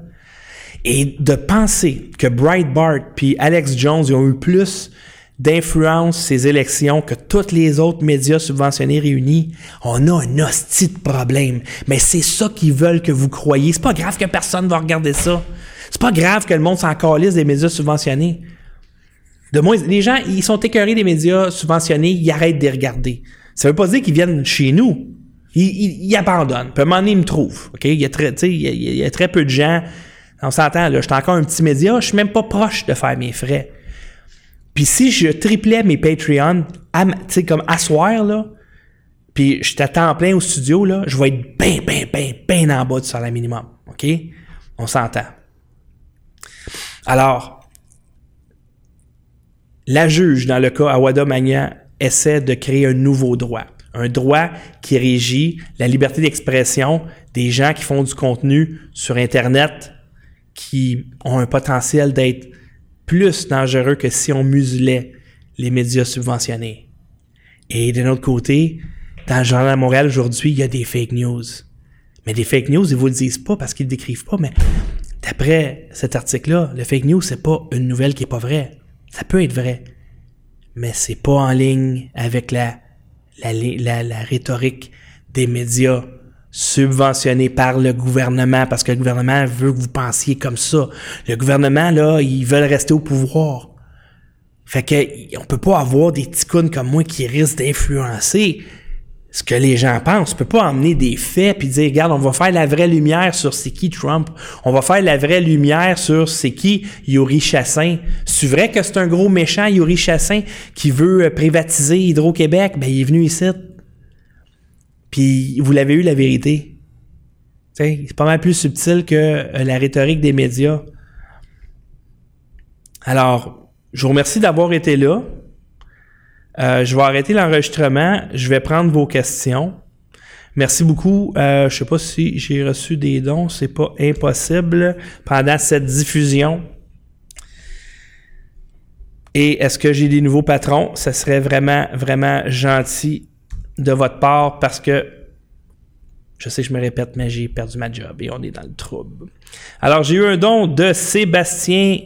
Et de penser que Breitbart puis Alex Jones, ils ont eu plus d'influence ces élections que tous les autres médias subventionnés réunis, on a un hostie de problème. Mais c'est ça qu'ils veulent que vous croyez. C'est pas grave que personne va regarder ça. C'est pas grave que le monde s'en calisse des médias subventionnés. De moins, les gens, ils sont écœurés des médias subventionnés, ils arrêtent de les regarder. Ça veut pas dire qu'ils viennent chez nous. Ils, ils, abandonnent. Puis à un moment donné, ils me trouvent. OK? Il y a très, il y a, il y a très peu de gens. On s'entend, là. Je suis encore un petit média. Je suis même pas proche de faire mes frais. Puis si je triplais mes Patreons, tu sais, comme asseoir, là, puis je t'attends plein au studio, là, je vais être bien, bien, bien, bien en bas du salaire minimum. OK? On s'entend. Alors, la juge, dans le cas Awada Magna, essaie de créer un nouveau droit. Un droit qui régit la liberté d'expression des gens qui font du contenu sur Internet qui ont un potentiel d'être plus dangereux que si on muselait les médias subventionnés. Et d'un autre côté, dans le Journal de Montréal aujourd'hui, il y a des fake news. Mais des fake news, ils vous le disent pas parce qu'ils ne décrivent pas, mais d'après cet article-là, le fake news, c'est pas une nouvelle qui est pas vraie. Ça peut être vrai. Mais c'est pas en ligne avec la, la, la, la rhétorique des médias subventionné par le gouvernement parce que le gouvernement veut que vous pensiez comme ça. Le gouvernement, là, ils veulent rester au pouvoir. Fait que on peut pas avoir des ticounes comme moi qui risquent d'influencer ce que les gens pensent. On peut pas emmener des faits puis dire regarde, on va faire la vraie lumière sur c'est qui Trump. On va faire la vraie lumière sur c'est qui Yuri Chassin. C'est vrai que c'est un gros méchant Yuri Chassin qui veut privatiser Hydro-Québec, ben il est venu ici. Puis vous l'avez eu la vérité. C'est pas mal plus subtil que euh, la rhétorique des médias. Alors, je vous remercie d'avoir été là. Euh, je vais arrêter l'enregistrement. Je vais prendre vos questions. Merci beaucoup. Euh, je sais pas si j'ai reçu des dons. C'est pas impossible pendant cette diffusion. Et est-ce que j'ai des nouveaux patrons? Ça serait vraiment, vraiment gentil de votre part parce que je sais que je me répète, mais j'ai perdu ma job et on est dans le trouble. Alors, j'ai eu un don de Sébastien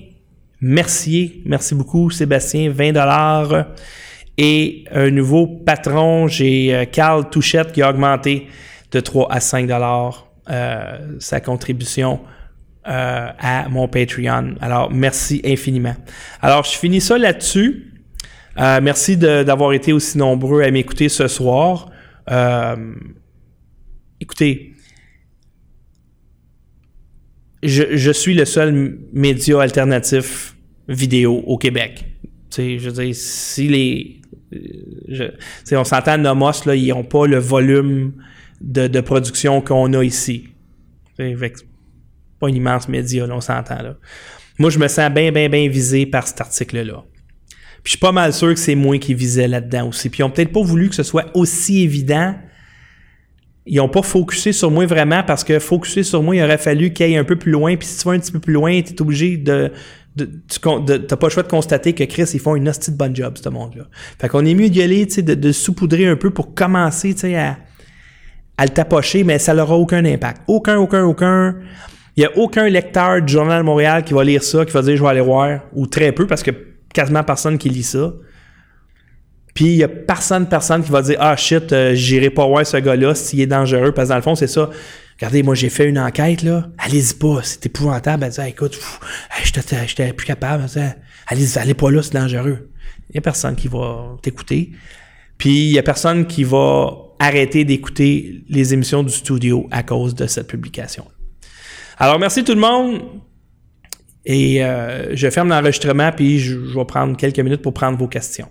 Mercier. Merci beaucoup, Sébastien. 20 dollars. Et un nouveau patron, j'ai euh, Carl Touchette qui a augmenté de 3 à 5 dollars euh, sa contribution euh, à mon Patreon. Alors, merci infiniment. Alors, je finis ça là-dessus. Merci d'avoir été aussi nombreux à m'écouter ce soir. Écoutez, je, suis le seul média alternatif vidéo au Québec. sais, je veux dire, si les. On s'entend, Nomos, là, ils n'ont pas le volume de, production qu'on a ici. C'est pas un immense média, on s'entend. Là. Moi, je me sens bien, bien, bien visé par cet article-là je suis pas mal sûr que c'est moi qui visais là-dedans aussi. Puis ils ont peut-être pas voulu que ce soit aussi évident. Ils ont pas focusé sur moi vraiment parce que focuser sur moi, il aurait fallu qu'il aille un peu plus loin. Puis si tu vas un petit peu plus loin, tu es obligé de. Tu n'as pas le choix de constater que Chris, ils font une hostie de bonne job, ce monde-là. Fait qu'on est mieux d'y aller, de, de saupoudrer un peu pour commencer à, à le tapocher, mais ça n'aura aucun impact. Aucun, aucun, aucun. Il n'y a aucun lecteur du Journal de Montréal qui va lire ça, qui va dire je vais aller voir, ou très peu, parce que quasiment personne qui lit ça. Puis il y a personne, personne qui va dire Ah shit, euh, j'irai pas voir ce gars-là s'il est dangereux. Parce que dans le fond, c'est ça. Regardez, moi j'ai fait une enquête, là. Allez-y pas, c'est épouvantable. Elle dit écoute, j'étais plus capable. Allez, allez pas là, c'est dangereux. Il y a personne qui va t'écouter. Puis il y a personne qui va arrêter d'écouter les émissions du studio à cause de cette publication. Alors merci tout le monde. Et euh, je ferme l'enregistrement, puis je vais prendre quelques minutes pour prendre vos questions.